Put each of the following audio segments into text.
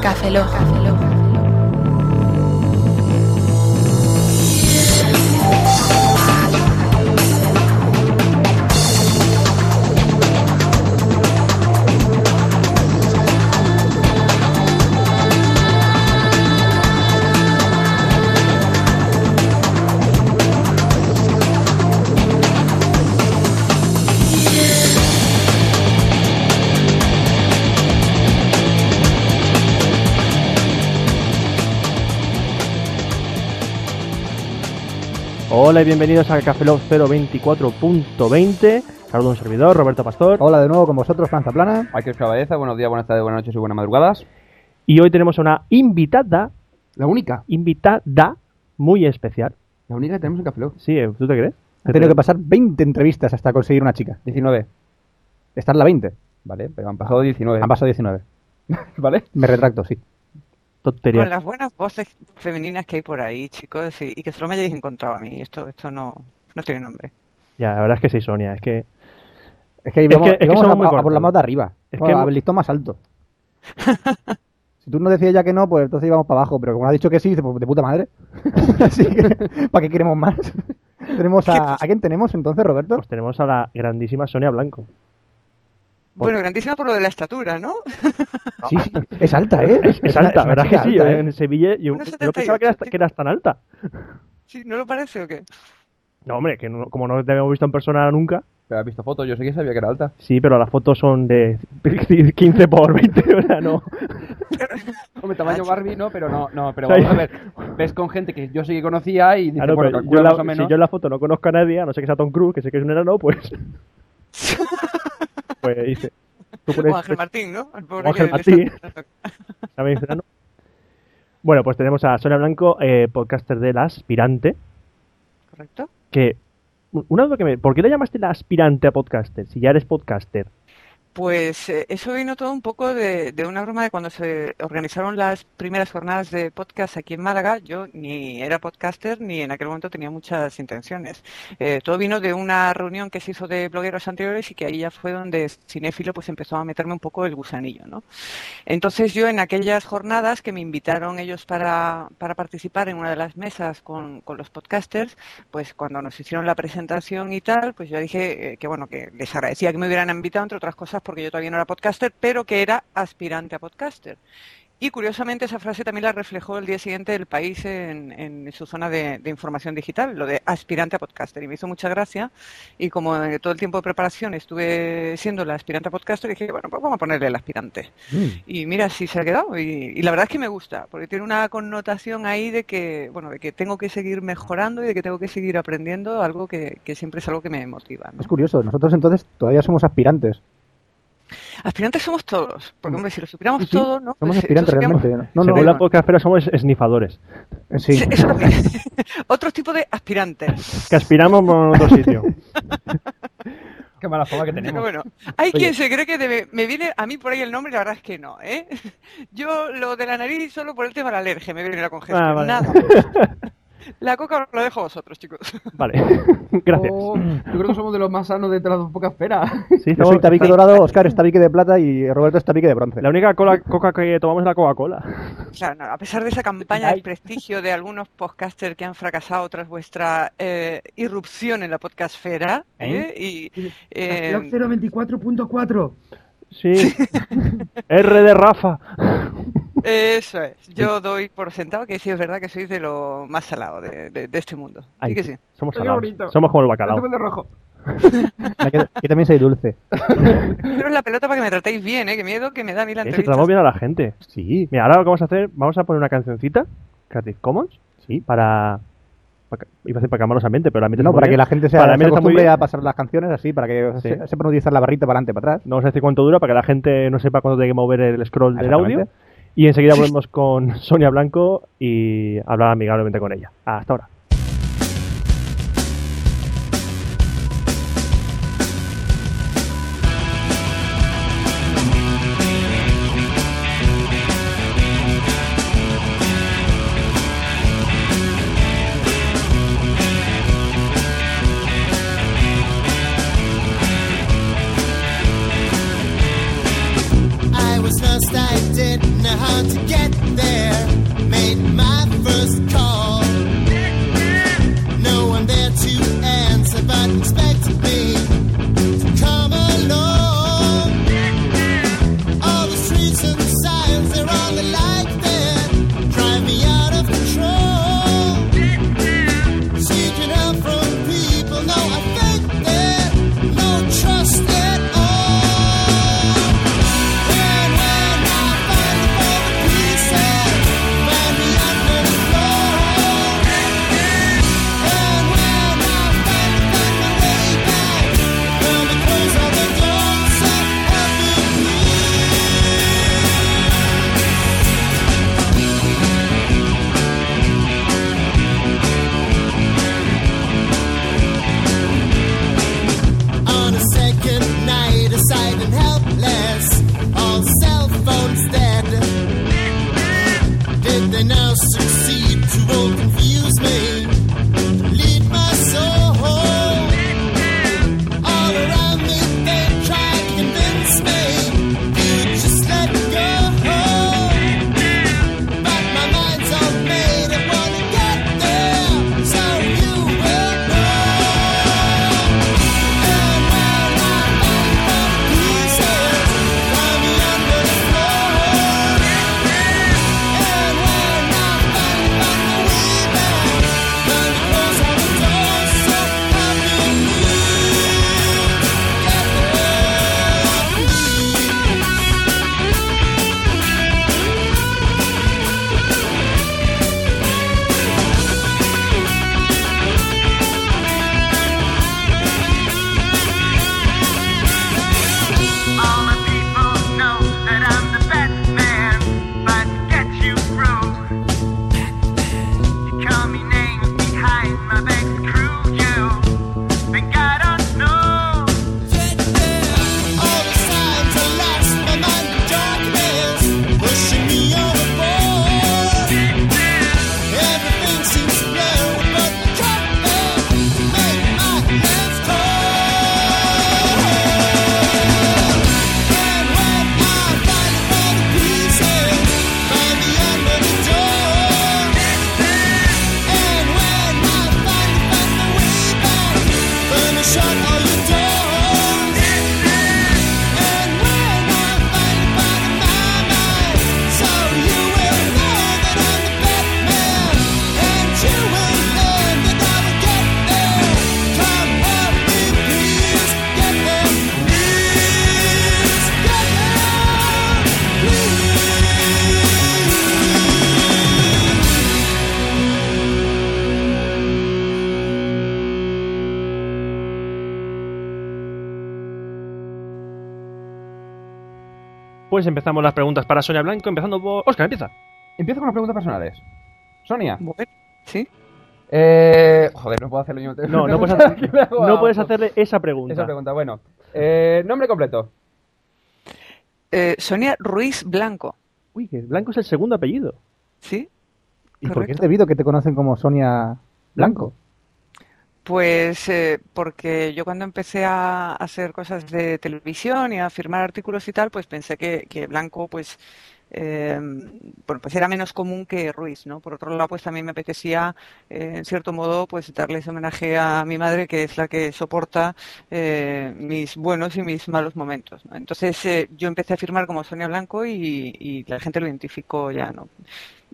Café Lock. Café. Hola y bienvenidos a Café Lock 024.20. Saludo a un servidor, Roberto Pastor. Hola de nuevo con vosotros, Franza Plana. Aquí os cabeza, buenos días, buenas tardes, buenas noches y buenas madrugadas. Y hoy tenemos una invitada, La única, invitada muy especial. la única que tenemos en Café Lock. Sí, ¿eh? ¿tú te crees? He tenido que pasar 20 entrevistas hasta conseguir una chica. 19, Esta es la 20. ¿vale? Pero han pasado 19. Han pasado 19. ¿Vale? Me retracto, sí. Tontería. Con las buenas voces femeninas que hay por ahí, chicos, y, y que solo me hayáis encontrado a mí. Esto, esto no, no tiene nombre. Ya, la verdad es que sí, Sonia. Es que Es que Es íbamos, que- es que íbamos somos a, muy a por la más de arriba. Es Bueno, que- al listón más alto. si tú no decías ya que no, pues entonces íbamos para abajo. Pero como ha dicho que sí, pues de puta madre. Así que, ¿para qué queremos más? tenemos a, ¿A quién tenemos entonces, Roberto? pues tenemos a la grandísima Sonia Blanco. Bueno, grandísima por lo de la estatura, ¿no? Sí, sí. Es alta, ¿eh? Es, es alta, ¿verdad que sí? alta, ¿eh? En Sevilla yo, yo pensaba que, era, 78, que eras tan alta. Sí, ¿no lo parece o qué? No, hombre, que no- como no te habíamos visto en persona nunca. Pero has visto fotos, yo sé que sabía que era alta. Sí, pero las fotos son de 15 por 20, o sea, no. Hombre, tamaño Barbie, no, pero no, no, pero vamos a ver. Ves con gente que yo sí que conocía y dices, Claro, bueno, calcula yo la- más o menos. si yo en la foto no conozco a nadie, a no ser que sea Tom Cruise, que sé que es un enano, pues. pues dice. Tú pones- Como Ángel Martín, ¿no? El pobre Ángel que le Martín. está- ¿sabéis, enano? Bueno, pues tenemos a Sonia Blanco, eh, podcaster de La Aspirante, ¿Correcto? que. Una duda que me. ¿Por qué le llamaste la aspirante a podcaster? Si ya eres podcaster. Pues eh, eso vino todo un poco de, una broma de cuando se organizaron las primeras jornadas de podcast aquí en Málaga. Yo ni era podcaster ni en aquel momento tenía muchas intenciones. Eh, todo vino de una reunión que se hizo de blogueros anteriores y que ahí ya fue donde Cinéfilo pues empezó a meterme un poco el gusanillo, ¿no? Entonces yo en aquellas jornadas que me invitaron ellos para, participar en una de las mesas con, con los podcasters, pues cuando nos hicieron la presentación y tal, pues yo dije eh, que bueno, que les agradecía que me hubieran invitado, entre otras cosas, porque yo todavía no era podcaster, pero que era aspirante a podcaster. Y curiosamente esa frase también la reflejó el día siguiente el país en, en su zona de, de información digital, lo de aspirante a podcaster. Y me hizo mucha gracia. Y como todo el tiempo de preparación estuve siendo la aspirante a podcaster, dije, bueno, pues vamos a ponerle el aspirante. Mm. Y mira, así se ha quedado. Y, y la verdad es que me gusta, porque tiene una connotación ahí de que, bueno, de que tengo que seguir mejorando y de que tengo que seguir aprendiendo, algo que, que siempre es algo que me motiva. ¿no? Es curioso. Nosotros entonces todavía somos aspirantes. Aspirantes somos todos, porque hombre, si lo supiéramos Sí, sí, todo, ¿no? Somos Pues, aspirantes eso seríamos- realmente. No, no, Según no. la podcastera somos esnifadores. Sí. Sí, eso también. Otro tipo de aspirantes. Que aspiramos por otro sitio. Qué mala fama que Pero tenemos. bueno, hay Oye. quien se cree que debe- me viene a mí por ahí el nombre y la verdad es que no, ¿eh? Yo lo de la nariz solo por el tema de la alergia me viene la congestión, Ah, vale. nada. La coca os lo dejo a vosotros, chicos. Vale. Gracias. Oh, yo creo que somos de los más sanos de las dos pocas esferas. Sí, Yo soy tabique dorado, Oscar es tabique de plata y Roberto es tabique de bronce. La única cola, coca que tomamos es la Coca-Cola. Claro, no, a pesar de esa campaña de prestigio de algunos podcasters que han fracasado tras vuestra eh, irrupción en la podcastfera, ¿eh? y eh, 024.4. Sí. R de Rafa. Eso es, yo doy por sentado que sí es verdad que sois de lo más salado de, de- de este mundo. Ay, Sí que sí. Somos salados. Somos como el bacalao. te de rojo. Yo también soy dulce. Pero la pelota para que me tratéis bien, ¿eh? Qué miedo que me da a mí la entrevista. tratamos bien a la gente. Sí. Mira, ahora lo que vamos a hacer, vamos a poner una cancioncita, Creative Commons, Sí. para... para iba a decir para calmar los ambientes, pero la ambiente No, para que la gente se, Para se está muy acostumbre bien. a pasar las canciones así, para que Sí. se, utilizar la barrita para adelante, para atrás. No vamos a decir cuánto dura para que la gente no sepa cuándo tiene que mover el scroll del audio. Y enseguida volvemos con Sonia Blanco y hablar amigablemente con ella. Hasta ahora. Empezamos las preguntas para Sonia Blanco, empezando por... Oscar, empieza. Empiezo con las preguntas personales. Sonia. Sí. Eh, joder, no puedo hacerlo yo. No, no puedes, ¿Qué hacer- le hago no a- puedes hacerle esa pregunta. Esa pregunta, bueno. Eh, nombre completo. Eh, Sonia Ruiz Blanco, Uy, que Blanco es el segundo apellido. ¿sí? ¿Y por qué es Correcto. debido que te conocen como Sonia Blanco? Pues eh, porque yo cuando empecé a hacer cosas de televisión y a firmar artículos y tal, pues pensé que, Blanco, pues, eh, bueno, pues era menos común que Ruiz, ¿no? Por otro lado, pues también me apetecía, eh, en cierto modo, pues darles homenaje a mi madre, que es la que soporta eh, mis buenos y mis malos momentos, ¿no? Entonces yo empecé a firmar como Sonia Blanco y, y la gente lo identificó ya, ¿no?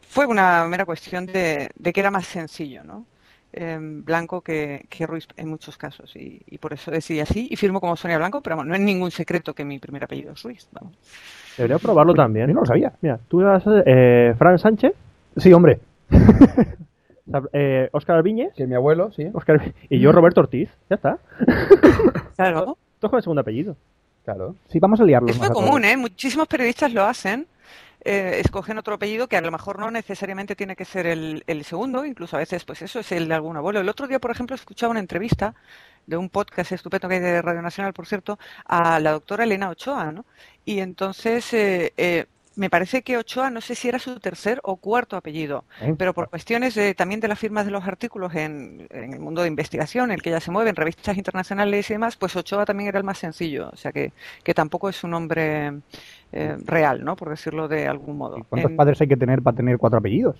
Fue una mera cuestión de, de que era más sencillo, ¿no? Eh, Blanco que, que Ruiz en muchos casos y, y por eso decidí así y firmo como Sonia Blanco, pero vamos, no es ningún secreto que mi primer apellido es Ruiz. Vamos. Debería probarlo también. Yo no lo sabía. Mira, tú eras eh, Fran Sánchez, Sí, hombre. eh, Oscar Albiñez Que mi abuelo, sí. Oscar, y yo Roberto Ortiz. Ya está. Claro, Todos con el segundo apellido. Claro. Sí, vamos a liarlo. es muy común, ¿eh? Muchísimos periodistas lo hacen. Eh, escogen otro apellido que a lo mejor no necesariamente tiene que ser el, el segundo, incluso a veces pues eso es el de algún abuelo. El otro día, por ejemplo, escuchaba una entrevista de un podcast estupendo que hay de Radio Nacional, por cierto, a la doctora Elena Ochoa, ¿no? Y entonces eh, eh, me parece que Ochoa, no sé si era su tercer o cuarto apellido, ¿Eh? pero por cuestiones de- también de las firmas de los artículos en, en el mundo de investigación, en el que ella se mueve, en revistas internacionales y demás, pues Ochoa también era el más sencillo, o sea que, que tampoco es un nombre eh, real, ¿no? Por decirlo de algún modo. ¿Y ¿Cuántos En- padres hay que tener para tener cuatro apellidos?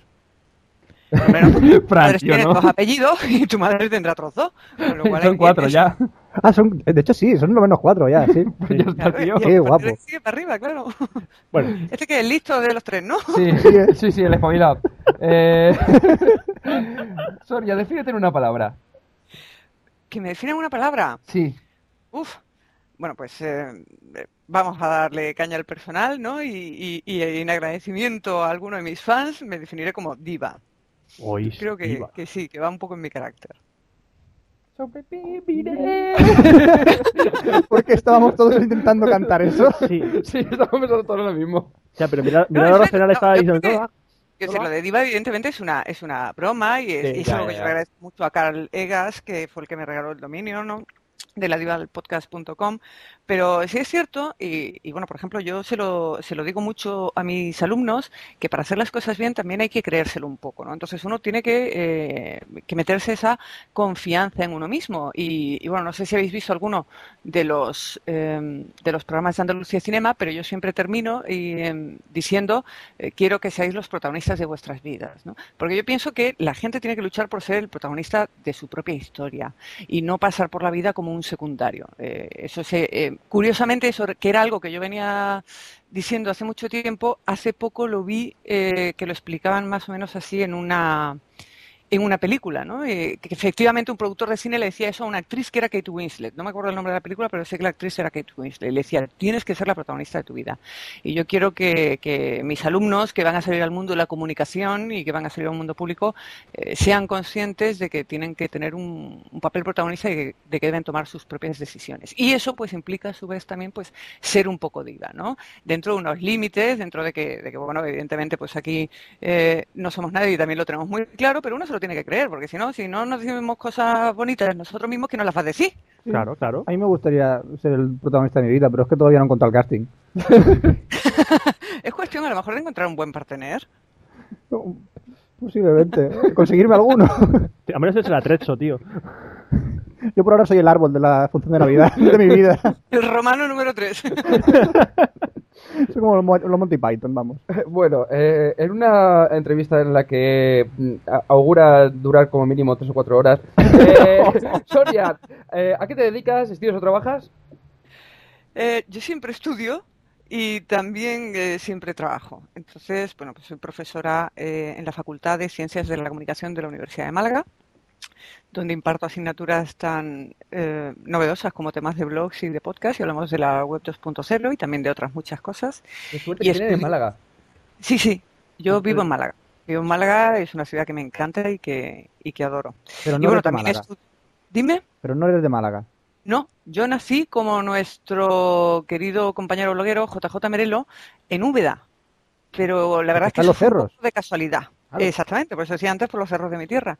Hombre, no, porque tus padres Francio, tienen ¿no? dos apellidos y tu madre tendrá otros dos. con lo cual hay Son cuatro ya. Ah, son, de hecho sí, son lo menos cuatro ya, sí. Ya está, tío. Qué guapo. de ahí sigue para arriba, claro. Bueno, Este que es listo de los tres, ¿no? Sí, sí, sí, el espabilado. Eh... Soria, defínete en una palabra. Que me definen una palabra. Sí. Uf. Bueno, pues eh, eh, vamos a darle caña al personal, ¿no? Y, y- y en agradecimiento a alguno de mis fans me definiré como diva. hoy Creo que, que sí, que va un poco en mi carácter. Porque estábamos todos intentando cantar eso. Sí, Sí, estamos pensando todo lo mismo. ya, pero mira, No, mira en la racional no, estaba diciendo, "No, lo de diva evidentemente es una, es una broma y es, Sí, y es ya, algo ya, que yo le agradezco mucho a Carl Egas, que fue el que me regaló el dominio, ¿no? De la diva podcast.com, pero sí es cierto, y, y bueno, por ejemplo, yo se lo, se lo digo mucho a mis alumnos, que para hacer las cosas bien también hay que creérselo un poco, ¿no? Entonces uno tiene que, eh, que meterse esa confianza en uno mismo. Y, y, bueno, no sé si habéis visto alguno de los, eh, de los programas de Andalucía Cinema, pero yo siempre termino y, eh, diciendo, eh, quiero que seáis los protagonistas de vuestras vidas, ¿no? Porque yo pienso que la gente tiene que luchar por ser el protagonista de su propia historia y no pasar por la vida como un secundario. Eh, eso se, curiosamente, eso que era algo que yo venía diciendo hace mucho tiempo, hace poco lo vi eh, que lo explicaban más o menos así en una en una película, ¿no? Eh, que efectivamente un productor de cine le decía eso a una actriz que era Kate Winslet. No me acuerdo el nombre de la película, pero sé que la actriz era Kate Winslet. Le decía, tienes que ser la protagonista de tu vida. Y yo quiero que, mis alumnos que van a salir al mundo de la comunicación y que van a salir al mundo público eh, sean conscientes de que tienen que tener un, papel protagonista y de que deben tomar sus propias decisiones. Y eso pues implica a su vez también pues ser un poco diva, ¿no? Dentro de unos límites, dentro de que, de que bueno, evidentemente pues aquí eh, no somos nadie y también lo tenemos muy claro, pero uno se lo tiene que creer, porque si no, si no nos decimos cosas bonitas nosotros mismos, que nos las va a decir? Claro, claro. A mí me gustaría ser el protagonista de mi vida, pero es que todavía no he encontrado el casting. Es cuestión a lo mejor de encontrar un buen partener. Posiblemente. Conseguirme alguno. A menos es el atrecho, tío. Yo por ahora soy el árbol de la función de Navidad de mi vida. El romano número 3. Soy como los, Mo- los Monty Python, vamos. Bueno, eh, en una entrevista en la que mm, a- augura durar como mínimo tres o cuatro horas, eh, Soria, eh, ¿a qué te dedicas? ¿Estudias o trabajas? Eh, yo siempre estudio y también eh, siempre trabajo. Entonces, bueno, pues soy profesora eh, en la Facultad de Ciencias de la Comunicación de la Universidad de Málaga, donde imparto asignaturas tan eh, novedosas como temas de blogs y de podcast, y hablamos de la web 2.0 y también de otras muchas cosas. Qué suerte Y que tienes en Málaga. Sí, sí, yo vivo en Málaga. Vivo en Málaga, es una ciudad que me encanta y que, y que adoro. Pero y no bueno, eres de Málaga. estu- Dime. Pero no eres de Málaga. No, yo nací como nuestro querido compañero bloguero JJ Merelo en Úbeda, pero la verdad es que están los cerros. de casualidad. Claro. Exactamente, por eso decía antes por los cerros de mi tierra.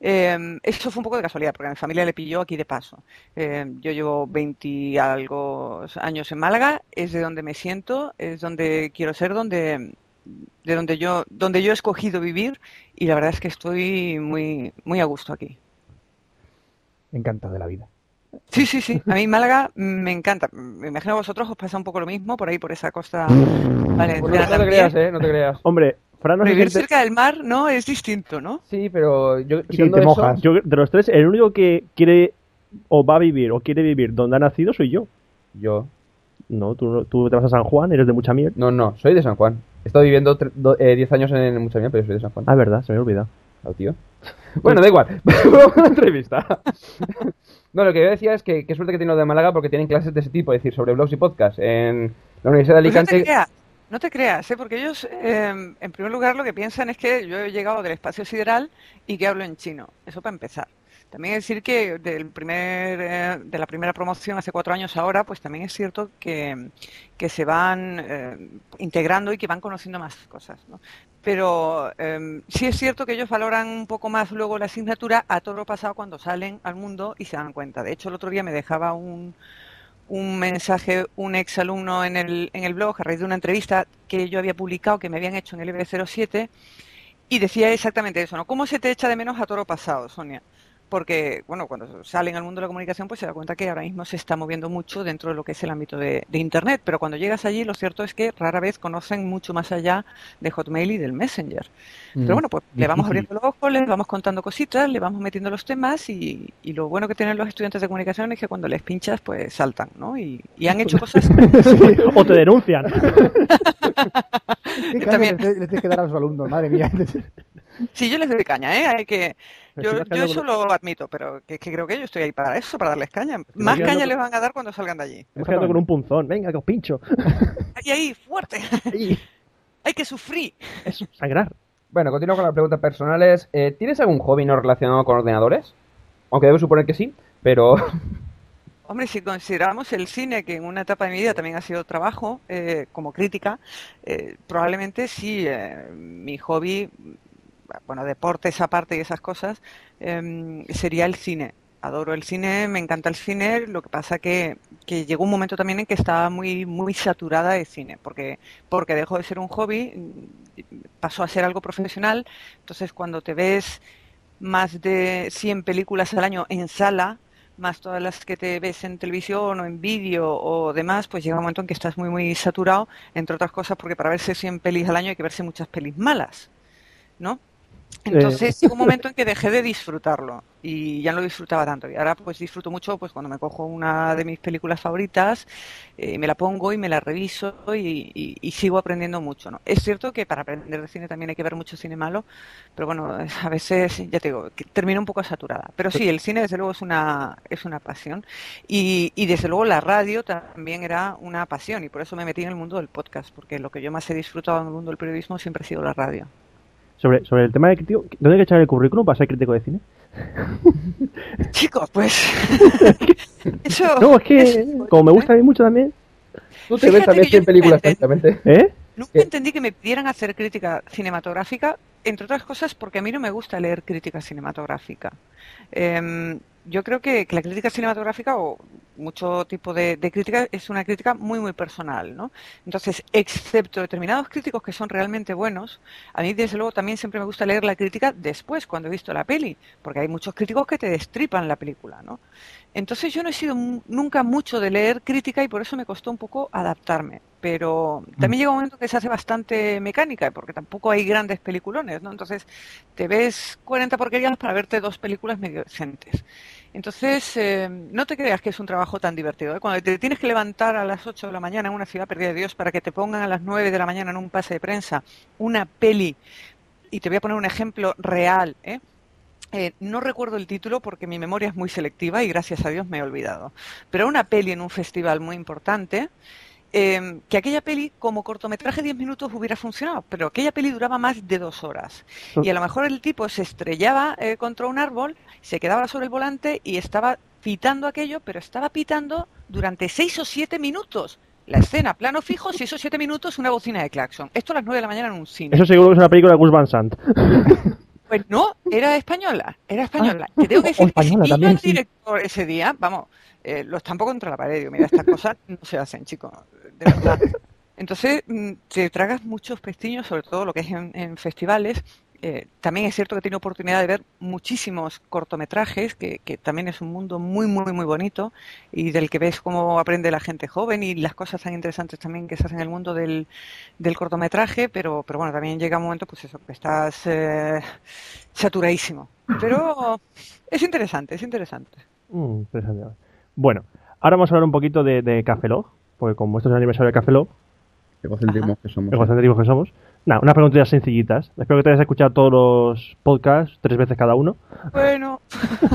Eh, eso fue un poco de casualidad, porque a mi familia le pilló aquí de paso. Eh, yo llevo 20 y algo años en Málaga, es de donde me siento, es donde quiero ser, donde de donde yo donde yo he escogido vivir y la verdad es que estoy muy muy a gusto aquí. Encantado de la vida. Sí, sí, sí. A mí Málaga me encanta. Me imagino a vosotros os pasa un poco lo mismo por ahí, por esa costa valenciana Bueno, no te creas, ¿eh? No te creas. Hombre, Fran no Vivir cerca del mar, ¿no? Es distinto, ¿no? Sí, pero yo Sí, quitando te eso- mojas. Yo, de los tres, el único que quiere o va a vivir o quiere vivir donde ha nacido soy yo. Yo. No, tú, no- tú te vas a San Juan, eres de mucha mierda. No, no, soy de San Juan. He estado viviendo tre- do- eh, 10 años en Muchamiel, pero soy de San Juan. Ah, verdad, se me olvida. Ah, tío. Bueno, da igual. Vamos a la entrevista. No, lo que yo decía es que qué suerte que tiene lo de Málaga porque tienen clases de ese tipo, es decir, sobre blogs y podcasts. En la Universidad de Pues no te Alicante. No te creas, ¿eh? Porque ellos, eh, en primer lugar, lo que piensan es que yo he llegado del espacio sideral y que hablo en chino. Eso para empezar. También decir que del primer, eh, de la primera promoción hace cuatro años ahora, pues también es cierto que, que se van eh, integrando y que van conociendo más cosas. ¿no? Pero eh, sí es cierto que ellos valoran un poco más luego la asignatura a todo lo pasado cuando salen al mundo y se dan cuenta. De hecho, el otro día me dejaba un, un mensaje un ex alumno en el, en el blog a raíz de una entrevista que yo había publicado, que me habían hecho en el IB07, y decía exactamente eso, ¿no? ¿Cómo se te echa de menos a toro pasado, Sonia? Porque, bueno, cuando salen al mundo de la comunicación, pues se da cuenta que ahora mismo se está moviendo mucho dentro de lo que es el ámbito de, de Internet, pero cuando llegas allí, lo cierto es que rara vez conocen mucho más allá de Hotmail y del Messenger. Pero bueno, pues le vamos abriendo los ojos, les vamos contando cositas, le vamos metiendo los temas y, y lo bueno que tienen los estudiantes de comunicación es que cuando les pinchas, pues saltan, ¿no? Y, y han hecho cosas... o te denuncian. ¿Qué Yo caña también. le, le tienes que dar a los alumnos? Madre mía. Sí, yo les doy caña, ¿eh? Hay que... Yo, yo eso lo admito, pero que, que creo que yo estoy ahí para eso, para darles caña. Más caña les van a dar cuando salgan de allí. Quedando con un punzón. Venga, que os pincho. Ahí, ahí, fuerte. Ahí. Hay que sufrir. Eso, sangrar. Bueno, continúo con las preguntas personales. Eh, ¿Tienes algún hobby no relacionado con ordenadores? Aunque debo suponer que sí, pero... Hombre, si consideramos el cine, que en una etapa de mi vida también ha sido trabajo, eh, como crítica, eh, probablemente sí, eh, mi hobby, bueno, deportes aparte y esas cosas, em, sería el cine. Adoro el cine, me encanta el cine, lo que pasa que, que llegó un momento también en que estaba muy, muy saturada de cine, porque, porque dejó de ser un hobby, pasó a ser algo profesional, entonces cuando te ves más de 100 películas al año en sala, más todas las que te ves en televisión o en vídeo o demás, pues llega un momento en que estás muy, muy saturado, entre otras cosas porque para verse 100 pelis al año hay que verse muchas pelis malas, ¿no? Entonces llegó un momento en que dejé de disfrutarlo y ya no lo disfrutaba tanto. Y ahora pues disfruto mucho pues cuando me cojo una de mis películas favoritas, eh, me la pongo y me la reviso y, y- y sigo aprendiendo mucho, ¿no? Es cierto que para aprender de cine también hay que ver mucho cine malo, pero bueno, a veces, ya te digo, que termino un poco saturada. Pero sí, el cine desde luego es una, es una pasión y, y desde luego la radio también era una pasión y por eso me metí en el mundo del podcast, porque lo que yo más he disfrutado en el mundo del periodismo siempre ha sido la radio. Sobre, sobre el tema de crítico, ¿dónde hay que echar el currículum para ser crítico de cine? Chicos, pues... eso, No, es que, como me gusta a mí mucho también. Tú te ves también que yo 100 películas nunca tranquilamente. ¿Eh? Nunca ¿Qué? entendí que me pidieran hacer crítica cinematográfica, entre otras cosas porque a mí no me gusta leer crítica cinematográfica. Em, yo creo que, que la crítica cinematográfica o mucho tipo de, de crítica es una crítica muy, muy personal, ¿no? Entonces, excepto determinados críticos que son realmente buenos, a mí desde luego también siempre me gusta leer la crítica después, cuando he visto la peli, porque hay muchos críticos que te destripan la película, ¿no? Entonces yo no he sido nunca mucho de leer crítica y por eso me costó un poco adaptarme. Pero también llega un momento que se hace bastante mecánica, porque tampoco hay grandes peliculones, ¿no? Entonces te ves 40 porquerías para verte dos películas medio decentes. Entonces, eh, no te creas que es un trabajo tan divertido. ¿eh? Cuando te tienes que levantar a las 8 de la mañana en una ciudad perdida de Dios para que te pongan a las 9 de la mañana en un pase de prensa una peli, y te voy a poner un ejemplo real, ¿eh? Eh, no recuerdo el título porque mi memoria es muy selectiva y gracias a Dios me he olvidado. Pero una peli en un festival muy importante, eh, que aquella peli como cortometraje de 10 minutos hubiera funcionado, pero aquella peli duraba más de dos horas. Y a lo mejor el tipo se estrellaba eh, contra un árbol, se quedaba sobre el volante y estaba pitando aquello, pero estaba pitando durante seis o siete minutos. La escena, plano fijo, seis o siete minutos, una bocina de claxon. Esto a las 9 de la mañana en un cine. Eso seguro que es una película de Gus Van Sant. Pues no, era española, era española. Te tengo que decir que si sí. director ese día, vamos, eh, lo estampo contra la pared. Digo, mira, estas cosas no se hacen, chicos, de verdad. Entonces, mm, te tragas muchos pestiños, sobre todo lo que es en, festivales. Eh, también es cierto que tenido oportunidad de ver muchísimos cortometrajes, que, que también es un mundo muy, muy, muy bonito y del que ves cómo aprende la gente joven y las cosas tan interesantes también que se hacen en el mundo del, del cortometraje, pero, pero bueno, también llega un momento, pues eso, que estás eh, saturadísimo. Pero es interesante, es interesante. Mm, interesante. Bueno, ahora vamos a hablar un poquito de, de Café Lock, porque como esto es el aniversario de Café Egocentrismos que somos. egocéntricos que somos. Nada, unas preguntas sencillitas. Espero que te hayas escuchado todos los podcasts, tres veces cada uno. Bueno,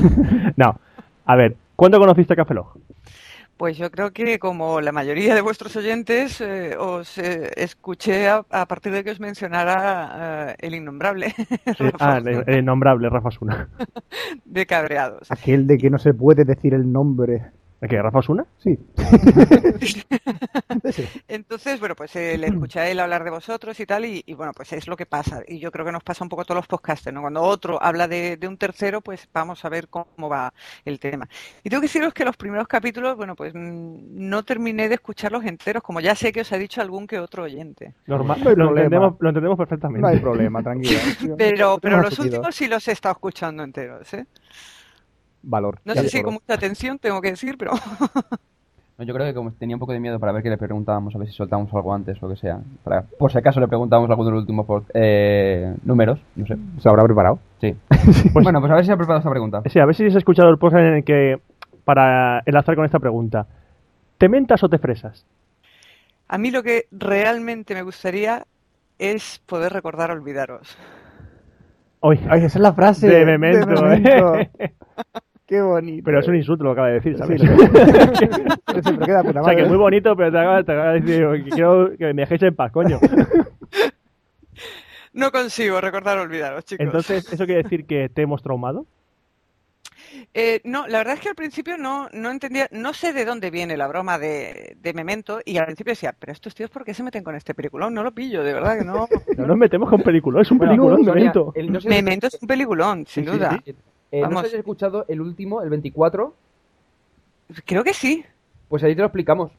No, a ver, ¿cuándo conociste Café Lock? Pues yo creo que como la mayoría de vuestros oyentes, eh, os eh, escuché a, a partir de que os mencionara eh, el innombrable ah, el, el innombrable Rafa Osuna. de cabreados. Aquel de que no se puede decir el nombre. ¿De qué? ¿Rafa Osuna? Sí. Entonces, bueno, pues eh, le escuché a él hablar de vosotros y tal, y, y, bueno, pues es lo que pasa. Y yo creo que nos pasa un poco a todos los podcasters, ¿no? Cuando otro habla de, de un tercero, pues vamos a ver cómo va el tema. Y tengo que deciros que los primeros capítulos, bueno, pues mm, no terminé de escucharlos enteros, como ya sé que os ha dicho algún que otro oyente. Normal, No lo, entendemos, lo entendemos perfectamente. No hay problema, tranquila. Pero, pero los últimos sí los he estado escuchando enteros, ¿eh? Valor. No sé de si con mucha atención tengo que decir, pero No, yo creo que como tenía un poco de miedo para ver qué le preguntábamos, a ver si soltábamos algo antes o lo que sea. Para, por si acaso le preguntábamos algo de los últimos pod- eh, números, no sé. Se habrá preparado. Sí. bueno, pues a ver si ha preparado esta pregunta. Sí, a ver si has escuchado el podcast en el que, para enlazar con esta pregunta, ¿te mentas o te fresas? a mí lo que realmente me gustaría es poder recordar olvidaros. Hoy. Ay, esa es la frase. De memento, memento. ¿eh? Qué bonito. Pero es un insulto lo que acaba de decir, ¿sabes? Sí, Pero siempre queda puta o sea, que madre. es muy bonito, pero te acaba, te acaba de decir que quiero que me dejéis en paz, coño. No consigo recordar olvidaros, chicos. Entonces, ¿eso quiere decir que te hemos traumado? Eh, no, la verdad es que al principio no, no entendía, no sé de dónde viene la broma de, de Memento y al principio decía, pero estos tíos, ¿por qué se meten con este peliculón? No lo pillo, de verdad que no. No nos metemos con películas, es un Bueno, peliculón, Memento. el- no sé- Memento es un peliculón, sin Sí, sí, duda. Eh, no has escuchado el último, el 24, Creo que sí. pues ahí te lo explicamos.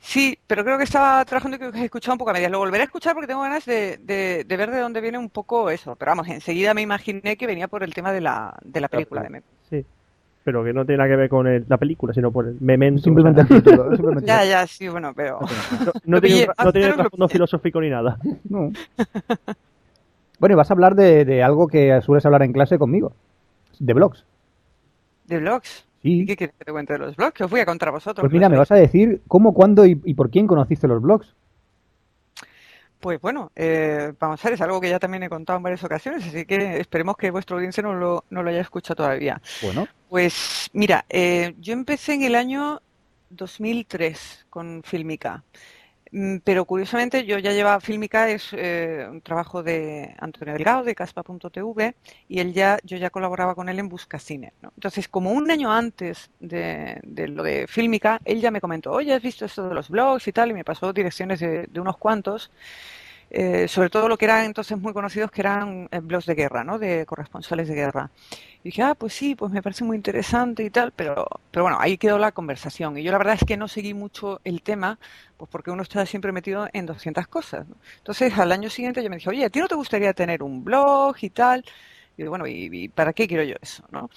Sí, pero creo que estaba trabajando y que he escuchado un poco a medias. Lo volveré a escuchar porque tengo ganas de, de- de ver de dónde viene un poco eso. Pero vamos, enseguida me imaginé que venía por el tema de la, de la película de Memento. Sí. Pero que no tiene nada que ver con el- la película, sino por el Memento. Simplemente o sea, el título. simplemente- Ya, ya, sí, bueno, pero... no, no tiene, no tiene trasfondo filosófico ni nada. No. Bueno, y vas a hablar de, de algo que sueles hablar en clase conmigo. De blogs. ¿De blogs? Sí. ¿Y qué quieres que te cuente de los blogs? Que os voy a contar a vosotros. Pues mira, me vas a decir cómo, cuándo y, y por quién conociste los blogs. Pues bueno, eh, vamos a ver, es algo que ya también he contado en varias ocasiones, así que esperemos que vuestro audiencia no lo, no lo haya escuchado todavía. Bueno, Pues mira, eh, yo empecé en el año 2003 con Filmica, pero curiosamente yo ya llevaba Filmica, es eh, un trabajo de Antonio Delgado de caspa.tv y él ya, yo ya colaboraba con él en Buscacine. ¿no? Entonces, como un año antes de, de lo de Filmica, él ya me comentó, oye, ¿has visto esto de los blogs y tal? Y me pasó direcciones de, de unos cuantos. eh, sobre todo lo que eran entonces muy conocidos, que eran eh, blogs de guerra, ¿no? De corresponsales de guerra. Y dije, ah, pues sí, pues me parece muy interesante y tal, pero, pero bueno, ahí quedó la conversación. Y yo la verdad es que no seguí mucho el tema, pues porque uno está siempre metido en 200 cosas. ¿no? Entonces, al año siguiente yo me dije, oye, ¿a ti no te gustaría tener un blog y tal? Y digo, bueno, ¿y, y para qué quiero yo eso, no?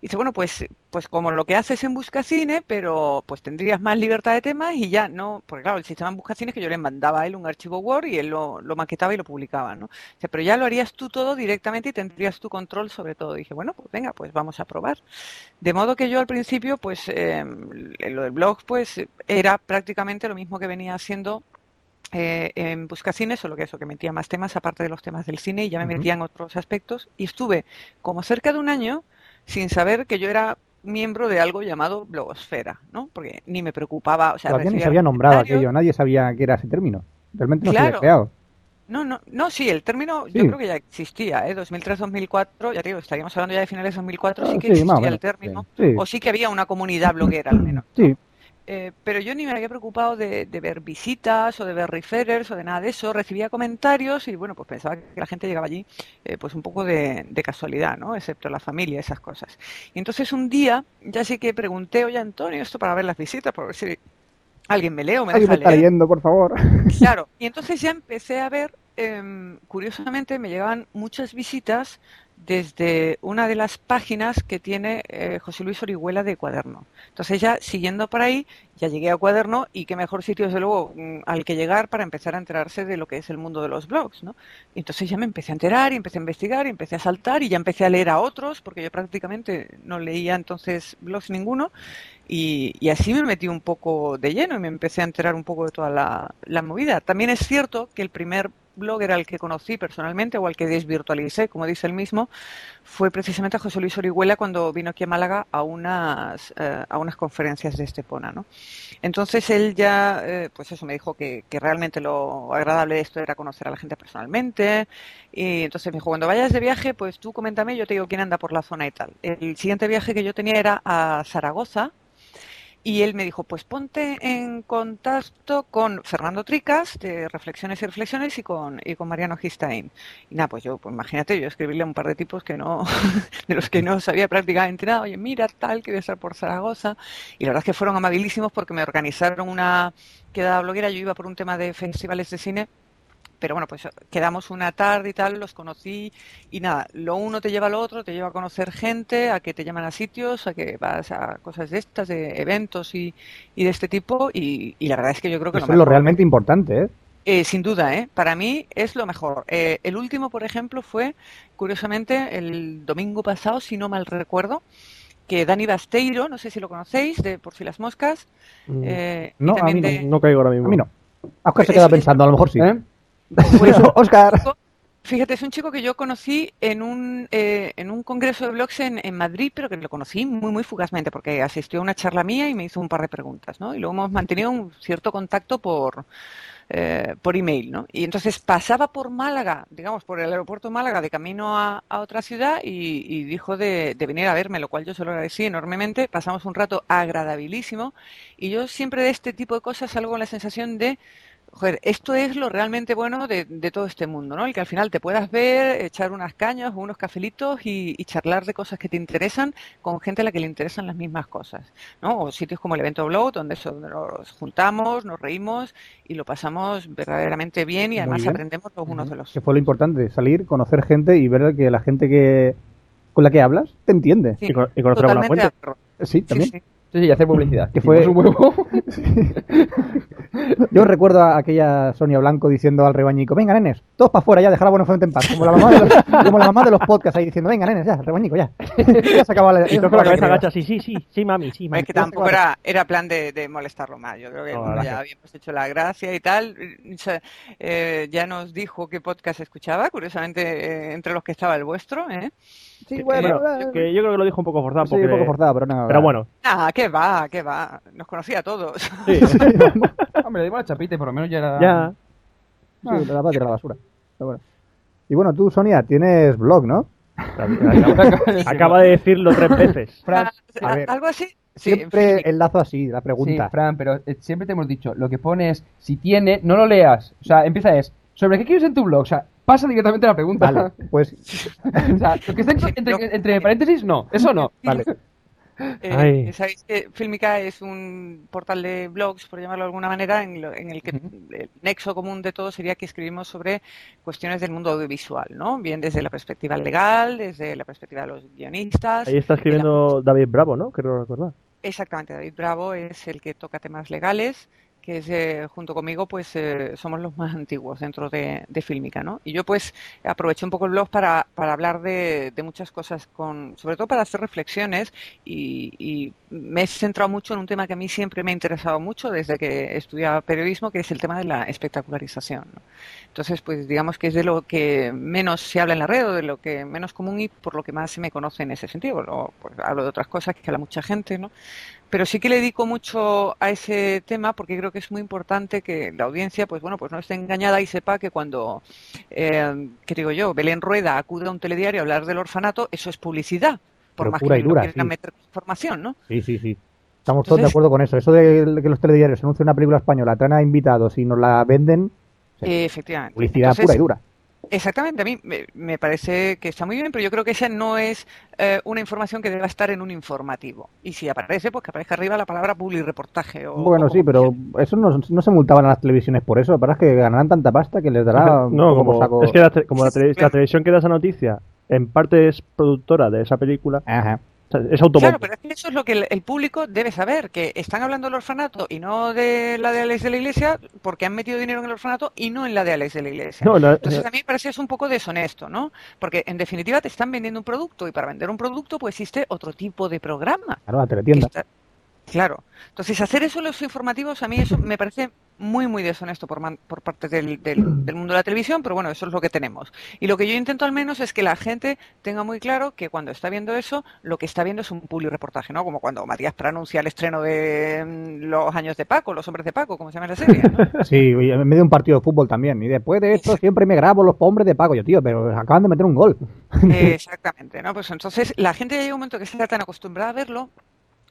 Y dice, bueno, pues, pues como lo que haces en Buscacine, pero pues tendrías más libertad de temas y ya no, porque claro, el sistema en Buscacine es que yo le mandaba a él un archivo Word y él lo, lo maquetaba y lo publicaba, ¿no? Dice, pero ya lo harías tú todo directamente y tendrías tu control sobre todo. Y dije, bueno, pues venga, pues vamos a probar. De modo que yo al principio, pues eh, lo del blog, pues era prácticamente lo mismo que venía haciendo eh, en Buscacine, solo que eso, que metía más temas aparte de los temas del cine y ya me Ujú. metía en otros aspectos. Y estuve como cerca de un año sin saber que yo era miembro de algo llamado blogosfera, ¿no? Porque ni me preocupaba, o sea, todavía ni se había nombrado aquello, nadie sabía que era ese término. Realmente no se había Claro. creado. No, no, no, sí, el término yo creo que ya existía, ¿eh? 2003-2004, ya te digo, estaríamos hablando ya de finales de 2004, Ah, sí que sí, existía el término, Sí, o sí que había una comunidad bloguera al menos. sí. Eh, pero yo ni me había preocupado de, de ver visitas o de ver referrers o de nada de eso. Recibía comentarios y bueno, pues pensaba que la gente llegaba allí eh, pues un poco de, de casualidad, ¿no? Excepto la familia, esas cosas. Y entonces un día ya sí que pregunté, oye Antonio, esto para ver las visitas, por ver si alguien me lee o me Alguien deja me está leer. leyendo, por favor. Claro, y entonces ya empecé a ver, em, curiosamente me llegaban muchas visitas desde una de las páginas que tiene eh, José Luis Orihuela de Cuaderno. Entonces ya siguiendo por ahí, ya llegué a Cuaderno y qué mejor sitio desde luego mm, al que llegar para empezar a enterarse de lo que es el mundo de los blogs, ¿no? Y entonces ya me empecé a enterar y empecé a investigar y empecé a saltar y ya empecé a leer a otros porque yo prácticamente no leía entonces blogs ninguno y, y así me metí un poco de lleno y me empecé a enterar un poco de toda la, la movida. También es cierto que el primer blogger al que conocí personalmente o al que desvirtualicé, como dice él mismo, fue precisamente a José Luis Orihuela cuando vino aquí a Málaga a unas, eh, a unas conferencias de Estepona, ¿no? Entonces él ya, eh, pues eso, me dijo que, que realmente lo agradable de esto era conocer a la gente personalmente y entonces me dijo, cuando vayas de viaje, pues tú coméntame, yo te digo quién anda por la zona y tal. El siguiente viaje que yo tenía era a Zaragoza, y él me dijo, pues ponte en contacto con Fernando Tricas de Reflexiones y Reflexiones y con, y con Mariano Gistain. Y nada, pues yo, pues imagínate, yo escribirle a un par de tipos que no, de los que no sabía prácticamente nada, oye, mira, tal, que voy a estar por Zaragoza. Y la verdad es que fueron amabilísimos porque me organizaron una quedada bloguera, yo iba por un tema de festivales de cine pero bueno, pues quedamos una tarde y tal, los conocí y nada, lo uno te lleva a lo otro, te lleva a conocer gente, a que te llaman a sitios, a que vas a cosas de estas, de eventos y, y de este tipo y, y la verdad es que yo creo que Eso lo es lo mejor- realmente importante, ¿eh? eh, sin duda, ¿eh? para mí es lo mejor. Eh, el último, por ejemplo, fue, curiosamente, el domingo pasado, si no mal recuerdo, que Dani Basteiro, no sé si lo conocéis, de Por si las moscas. Mm, eh, No, a mí no, de- No caigo ahora mismo. A mí no. Oscar se queda es- pensando, a lo mejor sí. ¿Eh? Pues, Oscar. Fíjate, es un chico que yo conocí en un, eh, en un congreso de blogs en, en Madrid, pero que lo conocí muy, muy fugazmente, porque asistió a una charla mía y me hizo un par de preguntas, ¿no? Y luego hemos mantenido un cierto contacto por, eh, por email, ¿no? Y entonces pasaba por Málaga, digamos, por el aeropuerto de Málaga, de camino a, a otra ciudad y, y dijo de, de venir a verme, lo cual yo se lo agradecí enormemente. Pasamos un rato agradabilísimo y yo siempre de este tipo de cosas salgo con la sensación de Joder, esto es lo realmente bueno de, de todo este mundo, ¿no? El que al final te puedas ver, echar unas cañas o unos cafelitos y, y charlar de cosas que te interesan con gente a la que le interesan las mismas cosas, ¿no? O sitios como el evento Blog, donde, eso, donde nos juntamos, nos reímos y lo pasamos verdaderamente bien y además bien. aprendemos los unos de los Que fue lo importante, salir, conocer gente y ver que la gente que con la que hablas te entiende. Sí, Y, con- y conocer a buena acuerdo. Sí, Sí, también. sí. Sí, sí, hacer publicidad. Que fue- Hicimos Yo recuerdo a aquella Sonia Blanco diciendo al rebañico, venga nenes, todos para afuera ya, dejar a buena fuente en paz. Como la mamá de los, como la mamá de los podcasts ahí diciendo, venga nenes, ya, rebañico, ya. ya se acaba la... Y tú con la cabeza agacha, sí, sí, sí, sí, mami, sí, mami. Es que tampoco era, era plan de, de molestarlo más. Yo creo que No, ya habíamos hecho la gracia y tal, eh, ya nos dijo qué podcast escuchaba, curiosamente eh, entre los que estaba el vuestro. ¿eh? Sí, bueno, que- que yo creo que lo dijo un poco forzado. sí, porque- un poco forzado, pero no. Pero bueno, Ah, qué va, qué va. Nos conocía a todos. Sí. Hombre, le dimos la chapita y por lo menos ya era... ya. Sí, la va a tirar a la basura. Pero bueno. Y bueno, tú, Sonia, tienes blog, ¿no? Acaba, de decirlo tres veces. Fran, Ah, a ver, ¿Algo así? Sí, siempre fin. enlazo así, la Sí, pregunta. Fran, pero eh, siempre te hemos dicho, lo que pones, si tiene, no lo leas. O sea, empieza es, ¿sobre qué quieres en tu blog? O sea, pasa directamente a la pregunta. Vale, pues o sea, lo que está en- entre, entre paréntesis, no. Eso no. vale. Eh. Sabéis que Filmica es un portal de blogs, por llamarlo de alguna manera, en, lo- en el que el nexo común de todo sería que escribimos sobre cuestiones del mundo audiovisual, ¿no? Bien desde la perspectiva legal, desde la perspectiva de los guionistas. Ahí está de la- escribiendo David Bravo, ¿no? Creo recordar. Exactamente, David Bravo es el que toca temas legales, que eh, junto conmigo, pues eh, somos los más antiguos dentro de, de Filmica, ¿no? Y yo, pues, aproveché un poco el blog para, para hablar de, de muchas cosas, con, sobre todo para hacer reflexiones y, y me he centrado mucho en un tema que a mí siempre me ha interesado mucho desde que estudiaba periodismo, que es el tema de la espectacularización. Entonces, pues digamos que es de lo que menos se habla en la red o de lo que menos común y por lo que más se me conoce en ese sentido. Luego, pues, hablo de otras cosas que habla mucha gente, ¿no? Pero sí que le dedico mucho a ese tema porque creo que es muy importante que la audiencia, pues bueno, pues no esté engañada y sepa que cuando, eh, ¿qué digo yo? Belén Rueda acude a un telediario a hablar del orfanato, eso es publicidad, por Pero más pura que y dura, quieran sí. meter información, ¿no? Sí, sí, sí. Estamos todos de acuerdo con eso. Eso de que los telediarios anuncian una película española, traen a invitados y nos la venden, Sí. Eh, efectivamente. publicidad Entonces, pura y dura. Exactamente, a mí me, me parece que está muy bien, pero yo creo que esa no es eh, una información que deba estar en un informativo. Y si aparece, pues que aparezca arriba la palabra publireportaje. O, Bueno, o sí, pero eso no, no se multaban a las televisiones por eso. Para es que ganarán tanta pasta que les dará un no, como, saco. es que la, como la, tele- la televisión que da esa noticia, en parte es productora de esa película, Ajá. O sea, es autobombo. Claro, pero es que eso es lo que el, el público debe saber, que están hablando del orfanato y no de la de Alex de la Iglesia, porque han metido dinero en el orfanato y no en la de Alex de la Iglesia. No, la- Entonces a mí me parece eso un poco deshonesto, ¿no? Porque en definitiva te están vendiendo un producto y para vender un producto pues existe otro tipo de programa. Claro, la teletienda. Claro. Entonces hacer eso en los informativos a mí eso me parece muy, muy deshonesto por, man- por parte del, del- del mundo de la televisión, pero bueno, eso es lo que tenemos. Y lo que yo intento al menos es que la gente tenga muy claro que cuando está viendo eso, lo que está viendo es un publi reportaje, ¿no? Como cuando Matías Pra anuncia el estreno de mm, Los años de Paco, Los hombres de Paco, como se llama la serie, ¿no? Sí, en medio de un partido de fútbol también. Y después de esto siempre me grabo los hombres de pago. Yo, tío, pero acaban de meter un gol. Exactamente, ¿no? Pues entonces la gente ya llega un momento que está tan acostumbrada a verlo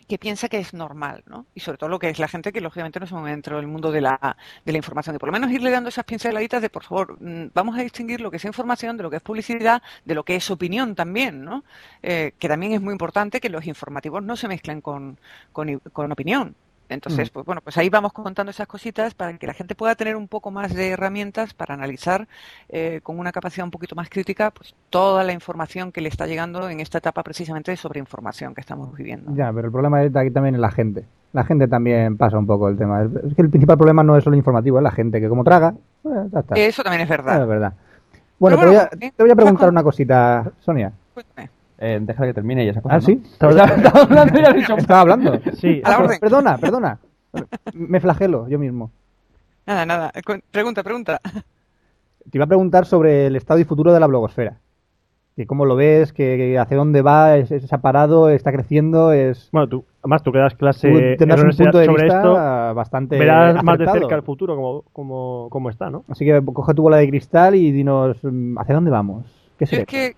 que piensa que es normal, ¿no? Y sobre todo lo que es la gente que lógicamente no son dentro del mundo de la, de la información. Y por lo menos irle dando esas pinceladitas de, por favor, mm, vamos a distinguir lo que es información de lo que es publicidad, de lo que es opinión también, ¿no? Eh, que también es muy importante que los informativos no se mezclen con, con, con opinión. Entonces, pues bueno, pues ahí vamos contando esas cositas para que la gente pueda tener un poco más de herramientas para analizar eh, con una capacidad un poquito más crítica pues toda la información que le está llegando en esta etapa precisamente de sobreinformación que estamos viviendo. Ya, pero el problema es aquí también en la gente. La gente también pasa un poco el tema. Es que el principal problema no es solo informativo, es la gente que como traga, eh, ya está. Eso también es verdad. Es verdad. Bueno, Pero te, bueno, voy a, te voy a preguntar una cosita, Sonia. Cuéntame. Eh, deja que termine y esa cosa. ¿Ah, ¿no? sí? Estaba estaba hablando y has dicho. Estaba hablando. Sí, A la Ah, orden. perdona, perdona. Me flagelo yo mismo. Nada, nada. Cu- Pregunta, pregunta. Te iba a preguntar sobre el estado y futuro de la blogosfera. Que cómo lo ves, que, hacia dónde va, es, es- ha parado, está creciendo, es... Bueno, tú, además tú que das clase Tú tendrás un punto de sobre vista esto, bastante verás más de cerca el futuro como, como, como está, ¿no? Así que coge tu bola de cristal y dinos mm, hacia dónde vamos. ¿Qué es que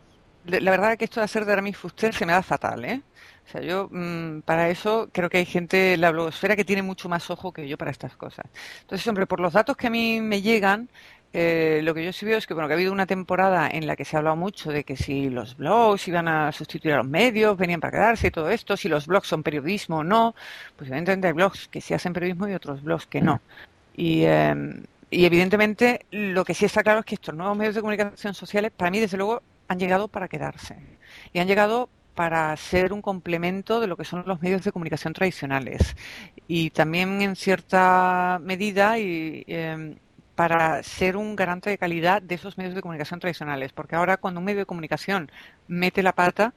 la verdad que esto de hacer de Aramis Fuster se me da fatal, ¿eh? O sea, yo mm, para eso creo que hay gente en la blogosfera que tiene mucho más ojo que yo para estas cosas. Entonces, hombre, por los datos que a mí me llegan, eh, lo que yo sí veo es que, bueno, que ha habido una temporada en la que se ha hablado mucho de que si los blogs iban a sustituir a los medios, venían para quedarse y todo esto, si los blogs son periodismo o no, pues evidentemente hay blogs que sí hacen periodismo y otros blogs que no. Y, eh, y evidentemente lo que sí está claro es que estos nuevos medios de comunicación sociales, para mí, desde luego, han llegado para quedarse. Y han llegado para ser un complemento de lo que son los medios de comunicación tradicionales. Y también, en cierta medida, y, eh, para ser un garante de calidad de esos medios de comunicación tradicionales. Porque ahora, cuando un medio de comunicación mete la pata,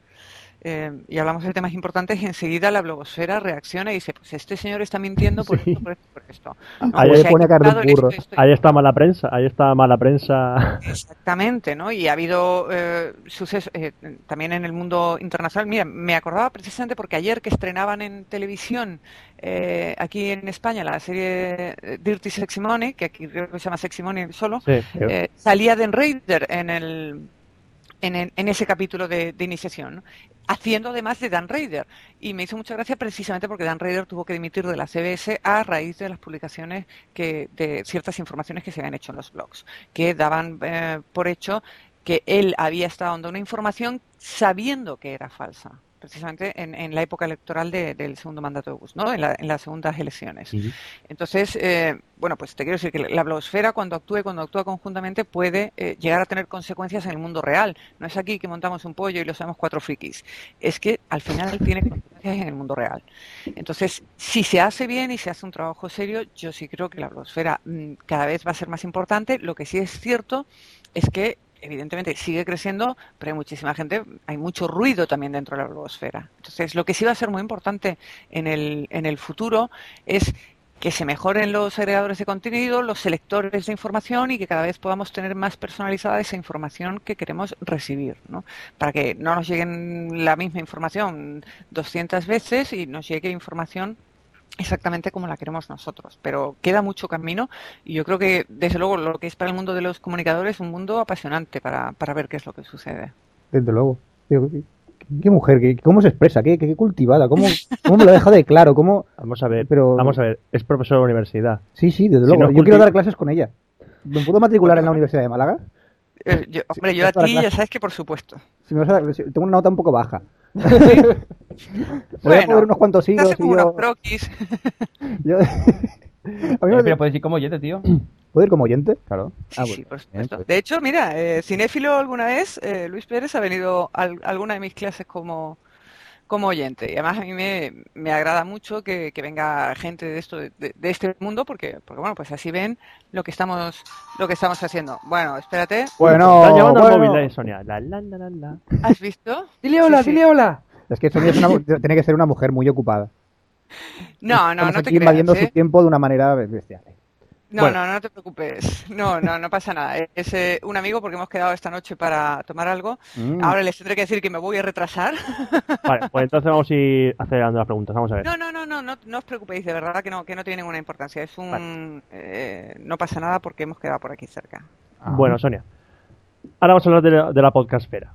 eh, y hablamos de temas importantes, enseguida la blogosfera reacciona y dice, pues este señor está mintiendo por Sí. esto, por esto, por esto. ¿no? Ahí le se ha pone esto, esto y Ahí está mala prensa, ahí está mala prensa. Exactamente, ¿no? Y ha habido eh, sucesos eh, también en el mundo internacional. Mira, me acordaba precisamente porque ayer que estrenaban en televisión eh, aquí en España la serie eh, Dirty Sexy Money, que aquí creo que se llama Sexy Money solo, Sí, eh, salía Dan Raider en el en, en ese capítulo de, de iniciación, ¿no? Haciendo además de Dan Raider. Y me hizo mucha gracia precisamente porque Dan Raider tuvo que dimitir de la CBS a raíz de las publicaciones que, de ciertas informaciones que se habían hecho en los blogs, que daban eh, por hecho que él había estado dando una información sabiendo que era falsa, precisamente en, en la época electoral de- del segundo mandato de Bush, ¿no? en, la- en las segundas elecciones. Entonces, eh, bueno, pues te quiero decir que la blogosfera cuando actúe, cuando actúa conjuntamente, puede eh, llegar a tener consecuencias en el mundo real. No es aquí que montamos un pollo y lo sabemos cuatro frikis. Es que al final tiene consecuencias en el mundo real. Entonces, si se hace bien y se hace un trabajo serio, yo sí creo que la blogosfera mm, cada vez va a ser más importante. Lo que sí es cierto es que evidentemente sigue creciendo, pero hay muchísima gente, hay mucho ruido también dentro de la blogosfera. Entonces, lo que sí va a ser muy importante en el, en el futuro es que se mejoren los agregadores de contenido, los selectores de información y que cada vez podamos tener más personalizada esa información que queremos recibir, ¿no? Para que no nos lleguen la misma información 200 veces y nos llegue información exactamente como la queremos nosotros. Pero queda mucho camino y yo creo que, desde luego, lo que es para el mundo de los comunicadores es un mundo apasionante para, para ver qué es lo que sucede. Desde luego. Qué, qué mujer, qué, cómo se expresa, qué, qué cultivada, cómo, cómo me lo deja de claro, cómo... Vamos a ver, Pero- vamos a ver, es profesor de universidad. Sí, sí, desde Si luego. no Yo quiero dar clases con ella. ¿Me puedo matricular en la Universidad de Málaga? Eh, yo- hombre, yo a ti ya sabes que por supuesto. Si me vas a dar- tengo una nota un poco baja. Voy a Bueno, poder unos cuantos Te siglos hace y como yo... unos croquis. yo- a mí Eh, me... pero puedes ir como oyente, tío. ¿Puedo ir como oyente? Claro. Sí, Ah, sí, bueno. por supuesto. pues. De hecho, mira, eh, cinéfilo alguna vez, eh, Luis Pérez ha venido a al- alguna de mis clases como, como oyente. Y además a mí me, me agrada mucho que, que venga gente de esto, de, de este mundo, porque, porque bueno, pues así ven lo que estamos, lo que estamos haciendo. Bueno, espérate, Bueno, Están llamando al bueno. móvil, eh, Sonia. La, la, la, la, la. ¿has visto? Dile hola, Sí, sí. dile hola. Es que Sonia es una, tiene que ser una mujer muy ocupada. No, no, Estamos no te aquí invadiendo creas, su ¿eh? tiempo de una manera bestial. No, Bueno. no, no te preocupes. No, no, no pasa nada. Es eh, un amigo porque hemos quedado esta noche para tomar algo. Mm. Ahora les tendré que decir que me voy a retrasar. Vale, pues entonces vamos a ir acelerando las preguntas. Vamos a ver. No, no, no, no, no, no os preocupéis, de verdad que no, que no tiene ninguna importancia. Es un, eh, no pasa nada porque hemos quedado por aquí cerca. Ah. Bueno, Sonia. Ahora vamos a hablar de la, de la podcastfera.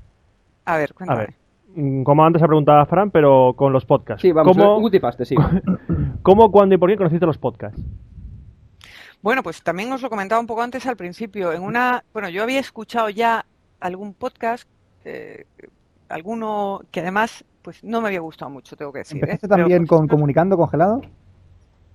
A ver, A cuéntame. ver. mm, Como antes ha preguntado Fran, pero con los podcasts. Sí, vamos, ¿Cómo, un sí. ¿Cómo, cuándo y por qué conociste los podcasts? Bueno, pues también os lo comentaba un poco antes al principio. En una, bueno, yo había escuchado ya algún podcast, eh, alguno que además, pues no me había gustado mucho, tengo que decir. ¿eh? ¿Empezaste también pues, con Comunicando Congelado?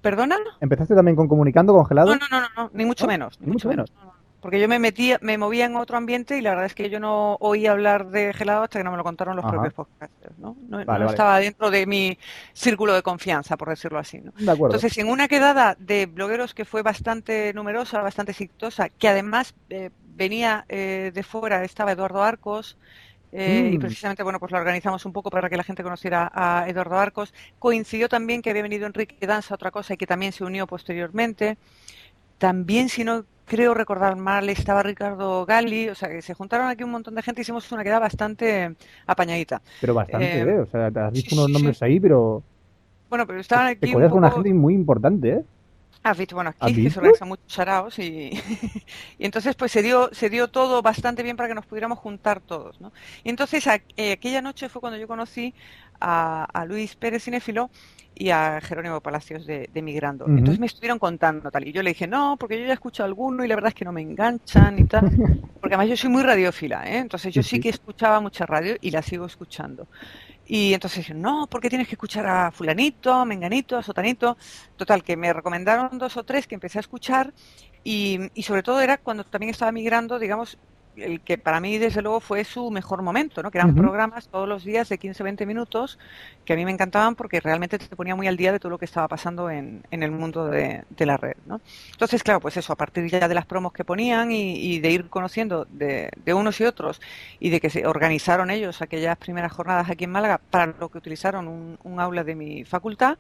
¿Perdona? ¿Empezaste también con comunicando congelado? No, no, no, no, no, ni mucho ¿No? menos. Ni mucho menos. No, no, Porque yo me metía, me movía en otro ambiente y la verdad es que yo no oí hablar de gelado hasta que no me lo contaron los Ajá. propios podcasters, ¿no? No, no vale. estaba dentro de mi círculo de confianza, por decirlo así, ¿no? De acuerdo. Entonces, en una quedada de blogueros que fue bastante numerosa, bastante exitosa, que además eh, venía eh, de fuera, estaba Eduardo Arcos, eh, y Mm. precisamente, bueno, pues la organizamos un poco para que la gente conociera a Eduardo Arcos. Coincidió también que había venido Enrique Danza, otra cosa, y que también se unió posteriormente. También, si no creo recordar mal, estaba Ricardo Gali, o sea, que se juntaron aquí un montón de gente y hicimos una quedada bastante apañadita. Pero bastante, eh, ¿eh? O sea, te has visto sí, unos sí, nombres sí. ahí, pero Bueno, pero estaban te aquí un codeas con una poco... gente muy importante, ¿eh? Has visto, bueno, ¿Has aquí se organizan muchos saraos y, y entonces pues se dio, se dio todo bastante bien para que nos pudiéramos juntar todos, ¿no? Y entonces a- eh, aquella noche fue cuando yo conocí a, a Luis Pérez Cinéfilo y a Jerónimo Palacios de, de Migrando. Entonces me estuvieron contando tal y yo le dije, no, porque yo ya escucho alguno y la verdad es que no me enganchan y tal, porque además yo soy muy radiófila, ¿eh? Entonces yo sí. que escuchaba mucha radio y la sigo escuchando. Y entonces yo, no, porque tienes que escuchar a fulanito, menganito, a sotanito. Total, que me recomendaron dos o tres que empecé a escuchar y, y sobre todo era cuando también estaba migrando, digamos, el que para mí desde luego fue su mejor momento, ¿no? Que eran programas todos los días de 15-20 minutos que a mí me encantaban porque realmente te ponía muy al día de todo lo que estaba pasando en, en el mundo de, de la red, ¿no? Entonces, claro, pues eso, a partir ya de las promos que ponían y, y de ir conociendo de, de unos y otros y de que se organizaron ellos aquellas primeras jornadas aquí en Málaga para lo que utilizaron un, un aula de mi facultad,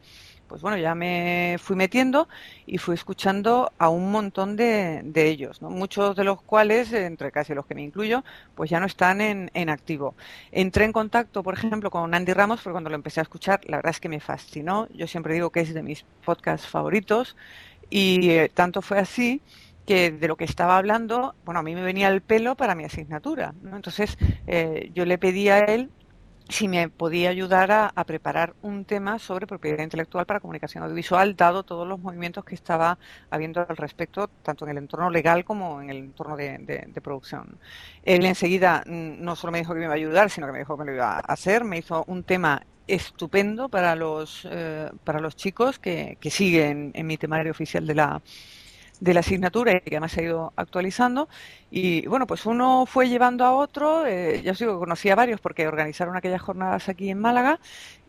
pues bueno, ya me fui metiendo y fui escuchando a un montón de, de ellos, ¿no? muchos de los cuales, entre casi los que me incluyo, pues ya no están en, en activo. Entré en contacto, por ejemplo, con Andy Ramos, porque cuando lo empecé a escuchar, la verdad es que me fascinó. Yo siempre digo que es de mis podcasts favoritos y eh, tanto fue así que de lo que estaba hablando, bueno, a mí me venía el pelo para mi asignatura. Entonces eh, yo le pedí a él si me podía ayudar a, preparar un tema sobre propiedad intelectual para comunicación audiovisual, dado todos los movimientos que estaba habiendo al respecto, tanto en el entorno legal como en el entorno de, de- de producción. Él enseguida mm, no solo me dijo que me iba a ayudar, sino que me dijo que me lo iba a hacer, me hizo un tema estupendo para los eh, para los chicos que, que siguen en mi temario oficial de la de la asignatura y que además se ha ido actualizando. Y bueno, pues uno fue llevando a otro, eh, ya os digo, conocí a varios porque organizaron aquellas jornadas aquí en Málaga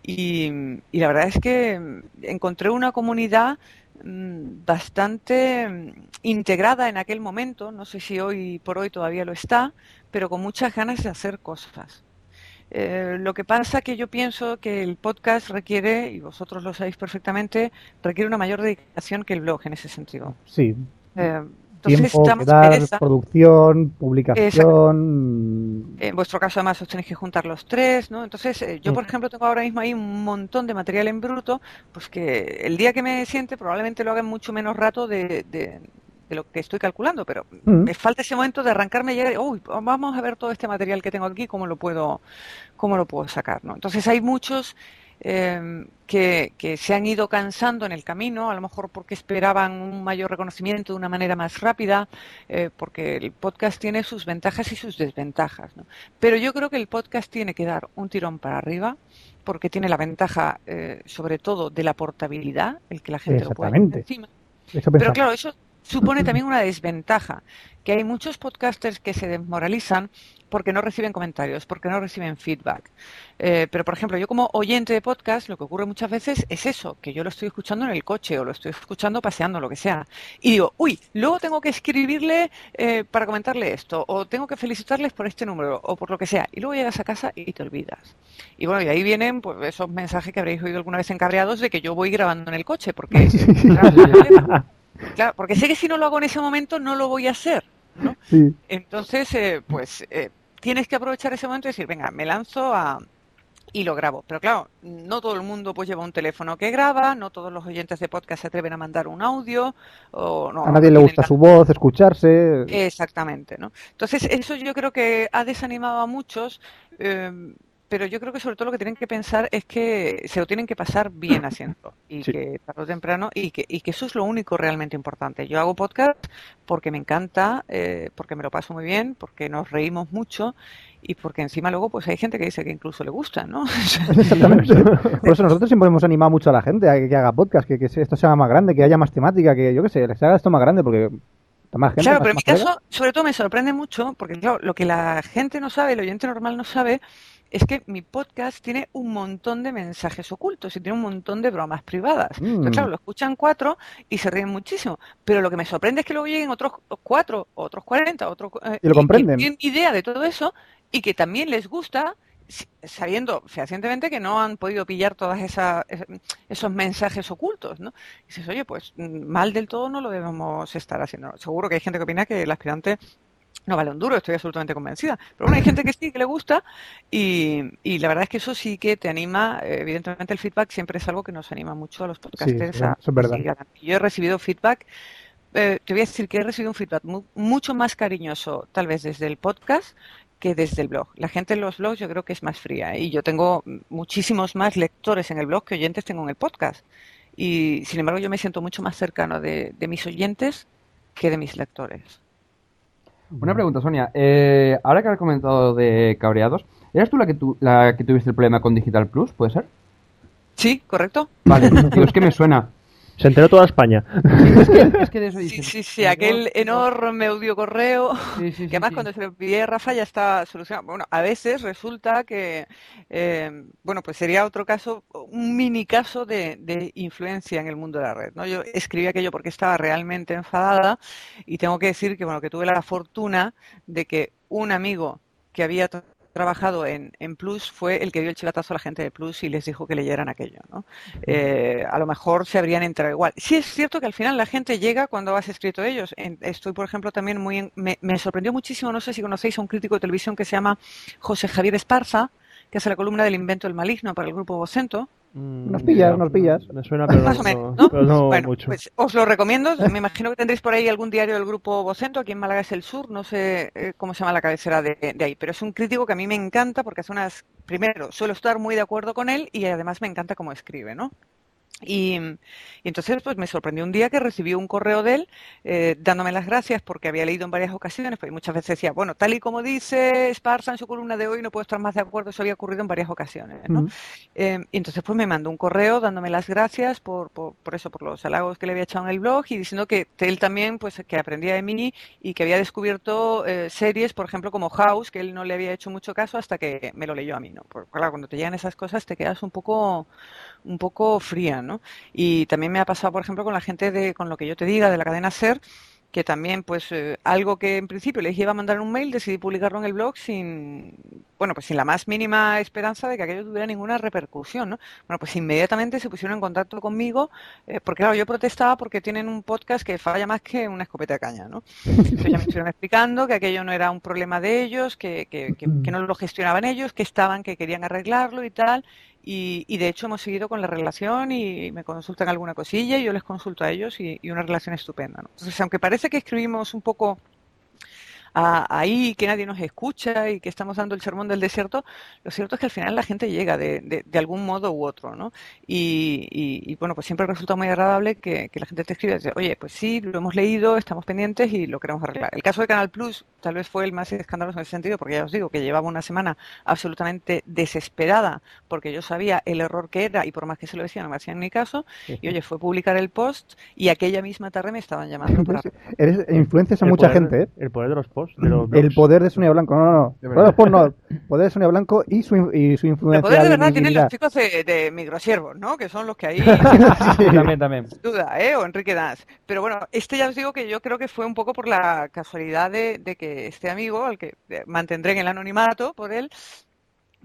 y, la verdad es que mm, encontré una comunidad mm, bastante mm, integrada en aquel momento, no sé si hoy por hoy todavía lo está, pero con muchas ganas de hacer cosas. Eh, lo que pasa que yo pienso que el podcast requiere, y vosotros lo sabéis perfectamente, requiere una mayor dedicación que el blog en ese sentido. Sí. Eh, entonces Tiempo, pereza. producción, publicación. En vuestro caso, además, os tenéis que juntar los tres, ¿no? Entonces, eh, yo, por Mm. ejemplo, tengo ahora mismo ahí un montón de material en bruto, pues que el día que me siente probablemente lo haga en mucho menos rato de, de- de lo que estoy calculando, pero Mm. me falta ese momento de arrancarme y llegar, uy, vamos a ver todo este material que tengo aquí, cómo lo puedo, cómo lo puedo sacar, ¿no? Entonces, hay muchos eh, que, que se han ido cansando en el camino, a lo mejor porque esperaban un mayor reconocimiento de una manera más rápida, eh, porque el podcast tiene sus ventajas y sus desventajas. ¿no? Pero yo creo que el podcast tiene que dar un tirón para arriba, porque tiene la ventaja, eh, sobre todo, de la portabilidad, el que la gente lo Exactamente. encima. Eso Pero claro, eso supone también una desventaja, que hay muchos podcasters que se desmoralizan porque no reciben comentarios, porque no reciben feedback. Eh, pero, por ejemplo, yo como oyente de podcast, lo que ocurre muchas veces es eso, que yo lo estoy escuchando en el coche o lo estoy escuchando paseando, lo que sea. Y digo, uy, luego tengo que escribirle eh, para comentarle esto, o tengo que felicitarles por este número, o por lo que sea. Y luego llegas a casa y te olvidas. Y bueno, y ahí vienen pues, esos mensajes que habréis oído alguna vez encarreados de que yo voy grabando en el coche, porque... Claro, porque sé que si no lo hago en ese momento no lo voy a hacer, ¿no? Sí. Entonces, eh, pues eh, tienes que aprovechar ese momento y decir, venga, me lanzo a y lo grabo. Pero claro, no todo el mundo pues lleva un teléfono que graba, no todos los oyentes de podcast se atreven a mandar un audio o no. A nadie le gusta la- su voz, escucharse. Exactamente, ¿no? Entonces, eso yo creo que ha desanimado a muchos, eh, pero yo creo que sobre todo lo que tienen que pensar es que se lo tienen que pasar bien haciendo y Sí. que tarde o temprano y que, y que eso es lo único realmente importante. Yo hago podcast porque me encanta, eh, porque me lo paso muy bien, porque nos reímos mucho y porque encima luego pues hay gente que dice que incluso le gusta, ¿no? Exactamente. Por eso nosotros siempre hemos animado mucho a la gente a que, que haga podcast, que, que esto sea más grande, que haya más temática, que yo qué sé, les haga esto más grande porque está más gente. Claro, más- pero en mi caso, sobre todo me sorprende mucho, porque claro, lo que la gente no sabe, el oyente normal no sabe, es que mi podcast tiene un montón de mensajes ocultos y tiene un montón de bromas privadas. Mm. Entonces, claro, lo escuchan cuatro y se ríen muchísimo. Pero lo que me sorprende es que luego lleguen otros cuatro, otros cuarenta, otros... eh, Y lo comprenden. Que tienen idea de todo eso y que también les gusta sabiendo fehacientemente que no han podido pillar todas esa, es- esos mensajes ocultos, ¿no? Y dices, oye, pues mm, mal del todo no lo debemos estar haciendo. Seguro que hay gente que opina que el aspirante no vale un duro, estoy absolutamente convencida. Pero bueno, hay gente que sí, que le gusta y, y la verdad es que eso sí que te anima. Evidentemente el feedback siempre es algo que nos anima mucho a los podcasters. Sí, a- eso es verdad. a seguir adelante. Yo he recibido feedback, eh, te voy a decir que he recibido un feedback mu- mucho más cariñoso tal vez desde el podcast que desde el blog. La gente en los blogs yo creo que es más fría ¿eh? y yo tengo muchísimos más lectores en el blog que oyentes tengo en el podcast. Y sin embargo yo me siento mucho más cercano de, de mis oyentes que de mis lectores. Una pregunta, Sonia. Eh, ahora que has comentado de cabreados, ¿eras tú la que, tu- la que tuviste el problema con Digital Plus? ¿Puede ser? Sí, correcto. Vale, digo, es que me suena. Se enteró toda España. Es que, es que de eso Sí, dices. sí, sí, aquel enorme audio correo. Sí, sí, sí, Que además sí. cuando se lo envié a Rafa ya está solucionado. Bueno, a veces resulta que, eh, bueno, pues sería otro caso, un mini caso de, de influencia en el mundo de la red, ¿no? Yo escribí aquello porque estaba realmente enfadada y tengo que decir que, bueno, que tuve la fortuna de que un amigo que había trabajado en, en Plus fue el que dio el chivatazo a la gente de Plus y les dijo que leyeran aquello, ¿no? Eh, a lo mejor se habrían enterado igual. Sí es cierto que al final la gente llega cuando has escrito ellos. En- estoy, por ejemplo, también muy... en- me, me sorprendió muchísimo, no sé si conocéis a un crítico de televisión que se llama José Javier Esparza, que hace la columna del invento del maligno para el grupo Vocento. Nos pillas, nos pillas. Me suena, pero Más o no, menos, ¿no? pero no bueno, mucho. pues os lo recomiendo. Me imagino que tendréis por ahí algún diario del grupo Vocento. Aquí en Málaga es el Sur. No sé eh, cómo se llama la cabecera de, de ahí. Pero es un crítico que a mí me encanta porque hace unas... Primero, suelo estar muy de acuerdo con él y además me encanta cómo escribe, ¿no? Y, y entonces pues me sorprendió un día que recibí un correo de él eh, dándome las gracias porque había leído en varias ocasiones, porque muchas veces decía, bueno, tal y como dice Esparza en su columna de hoy, no puedo estar más de acuerdo, eso había ocurrido en varias ocasiones, ¿no? Eh, y entonces pues me mandó un correo dándome las gracias por, por, por eso, por los halagos que le había echado en el blog y diciendo que él también pues que aprendía de mí y que había descubierto eh, series, por ejemplo, como House, que él no le había hecho mucho caso hasta que me lo leyó a mí, ¿no? Porque claro, cuando te llegan esas cosas te quedas un poco un poco fría, ¿no? Y también me ha pasado, por ejemplo, con la gente de con lo que yo te diga de la cadena Ser, que también, pues, eh, algo que en principio les iba a mandar un mail, decidí publicarlo en el blog sin, bueno, pues sin la más mínima esperanza de que aquello tuviera ninguna repercusión, ¿no? Bueno, pues inmediatamente se pusieron en contacto conmigo, eh, porque claro, yo protestaba porque tienen un podcast que falla más que una escopeta de caña, ¿no? Entonces ya me estuvieron explicando que aquello no era un problema de ellos, que, que, que, que no lo gestionaban ellos, que estaban, que querían arreglarlo y tal. Y, y de hecho hemos seguido con la relación y me consultan alguna cosilla y yo les consulto a ellos y, una relación estupenda. ¿no? Entonces, aunque parece que escribimos un poco a- ahí, que nadie nos escucha y que estamos dando el sermón del desierto, lo cierto es que al final la gente llega de, de- de algún modo u otro, ¿no? Y, y- y, bueno, pues siempre resulta muy agradable que, que la gente te escriba y dice, oye, pues sí, lo hemos leído, estamos pendientes y lo queremos arreglar. El caso de Canal Plus tal vez fue el más escandaloso en ese sentido, porque ya os digo que llevaba una semana absolutamente desesperada porque yo sabía el error que era y por más que se lo decía no me hacían ni caso. Y oye, fue publicar el post y aquella misma tarde me estaban llamando para Eres, influencias a El mucha poder- gente, ¿eh? El poder de los posts, de los El poder de Sonia Blanco. No, no, no. De Poder los posts no. Poder de Sonia Blanco y su, y su El influencia. poder de verdad tienen los chicos de, de microsiervos, ¿no? Que son los que ahí Sí, también, también. sin duda, ¿eh? O Enrique Dance. Pero bueno, este ya os digo que yo creo que fue un poco por la casualidad de, de que este amigo, al que eh, mantendré en el anonimato por él,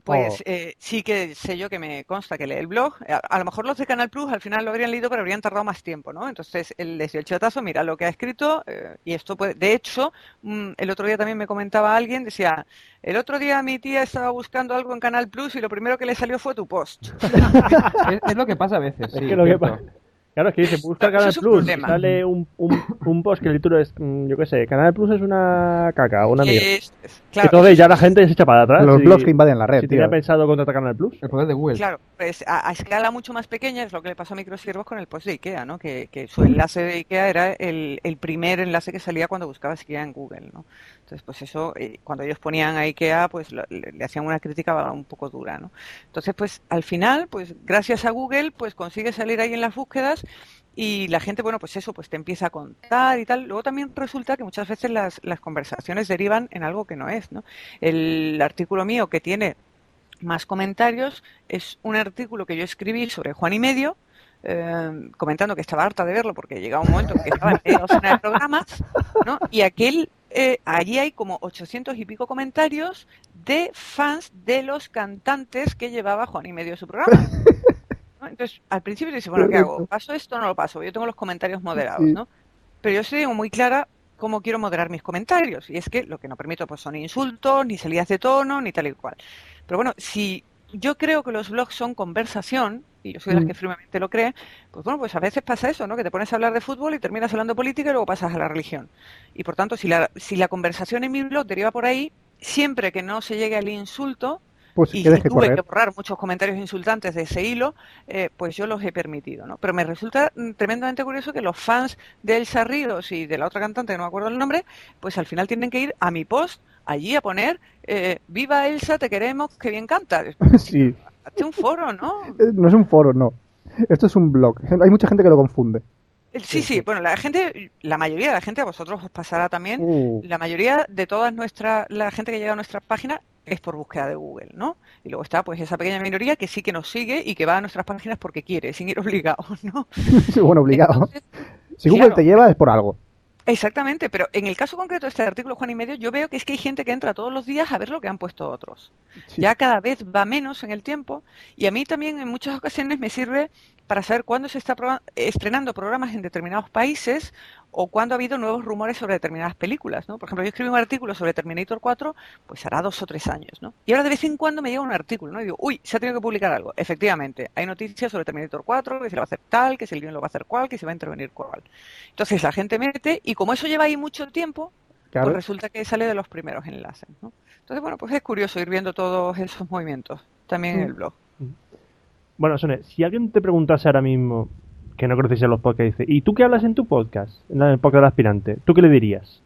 pues Oh. eh, sí que sé yo que me consta que lee el blog. A, a lo mejor los de Canal Plus al final lo habrían leído, pero habrían tardado más tiempo, ¿no? Entonces él les dio el chatazo, mira lo que ha escrito, eh, y esto puede. De hecho, mm, el otro día también me comentaba alguien, decía, el otro día mi tía estaba buscando algo en Canal Plus y lo primero que le salió fue tu post. Es, es lo que pasa a veces. Es sí, que lo que pasa- Claro, es que dice, busca Canal es un Plus, problema. sale un, un, un post que el título es, mm, yo qué sé, Canal Plus es una caca, una mierda. Es- es- Claro, Entonces ya la gente se echa para atrás. Los si- blogs que invaden la red, Si tío. tenía pensado contratar Canal Plus. El poder de Google. Claro, pues a, a escala mucho más pequeña es lo que le pasó a Microsiervos con el post de IKEA, ¿no? Que, que su enlace de IKEA era el, el primer enlace que salía cuando buscabas IKEA en Google, ¿no? Entonces, pues eso, eh, cuando ellos ponían a IKEA, pues le, hacían una crítica un poco dura, ¿no? Entonces, pues al final, pues gracias a Google, pues consigues salir ahí en las búsquedas y la gente, bueno, pues eso, pues te empieza a contar y tal. Luego también resulta que muchas veces las, las conversaciones derivan en algo que no es, ¿no? El artículo mío que tiene más comentarios es un artículo que yo escribí sobre Juan y Medio, eh, comentando que estaba harta de verlo porque llegaba un momento en que estaba en media de programas, ¿no? Y aquel, eh, allí hay como 800 y pico comentarios de fans de los cantantes que llevaba Juan y Medio su programa. ¿no? Entonces, al principio dice, bueno, ¿qué hago? ¿Paso esto o no lo paso? Yo tengo los comentarios moderados, Sí. ¿no? Pero yo tengo muy clara cómo quiero moderar mis comentarios. Y es que lo que no permito pues son insultos, ni salidas de tono, ni tal y cual. Pero bueno, si yo creo que los blogs son conversación, y yo soy de las Mm. que firmemente lo cree, pues bueno, pues a veces pasa eso, ¿no? Que te pones a hablar de fútbol y terminas hablando de política y luego pasas a la religión. Y por tanto, si la, si la conversación en mi blog deriva por ahí, siempre que no se llegue al insulto, Pues y que deje tuve que borrar muchos comentarios insultantes de ese hilo, eh, pues yo los he permitido, ¿no? Pero me resulta mm, tremendamente curioso que los fans de Elsa Ríos y de la otra cantante, que no me acuerdo el nombre, pues al final tienen que ir a mi post, allí a poner, eh, viva Elsa, te queremos, que bien canta. Sí. Hazte un foro, ¿no? Eh, No es un foro, no. Esto es un blog. Hay mucha gente que lo confunde. Sí, sí, bueno, la gente, la mayoría de la gente, a vosotros os pasará también, Uh, la mayoría de todas nuestra, la gente que llega a nuestra página es por búsqueda de Google, ¿no? Y luego está pues esa pequeña minoría que sí que nos sigue y que va a nuestras páginas porque quiere, sin ir obligado, ¿no? sí, bueno, obligado. Entonces, si Google claro. te lleva es por algo. Exactamente, pero en el caso concreto de este artículo Juan y medio, yo veo que es que hay gente que entra todos los días a ver lo que han puesto otros. Sí. Ya cada vez va menos en el tiempo y a mí también en muchas ocasiones me sirve para saber cuándo se está estrenando programas en determinados países o cuándo ha habido nuevos rumores sobre determinadas películas, ¿no? Por ejemplo, yo escribí un artículo sobre Terminator 4, pues hará dos o tres años, ¿no? Y ahora de vez en cuando me llega un artículo, ¿no? Y digo, uy, se ha tenido que publicar algo. Efectivamente, hay noticias sobre Terminator 4, que se lo va a hacer tal, que si el guion lo va a hacer cual, que se va a intervenir cual. Entonces la gente mete y como eso lleva ahí mucho tiempo, Claro. pues resulta que sale de los primeros enlaces, ¿no? Entonces, bueno, pues es curioso ir viendo todos esos movimientos también en el blog. Bueno, Sone, si alguien te preguntase ahora mismo, que no conoces los podcasts, dice, ¿y tú qué hablas en tu podcast? En el podcast aspirante, ¿tú qué le dirías?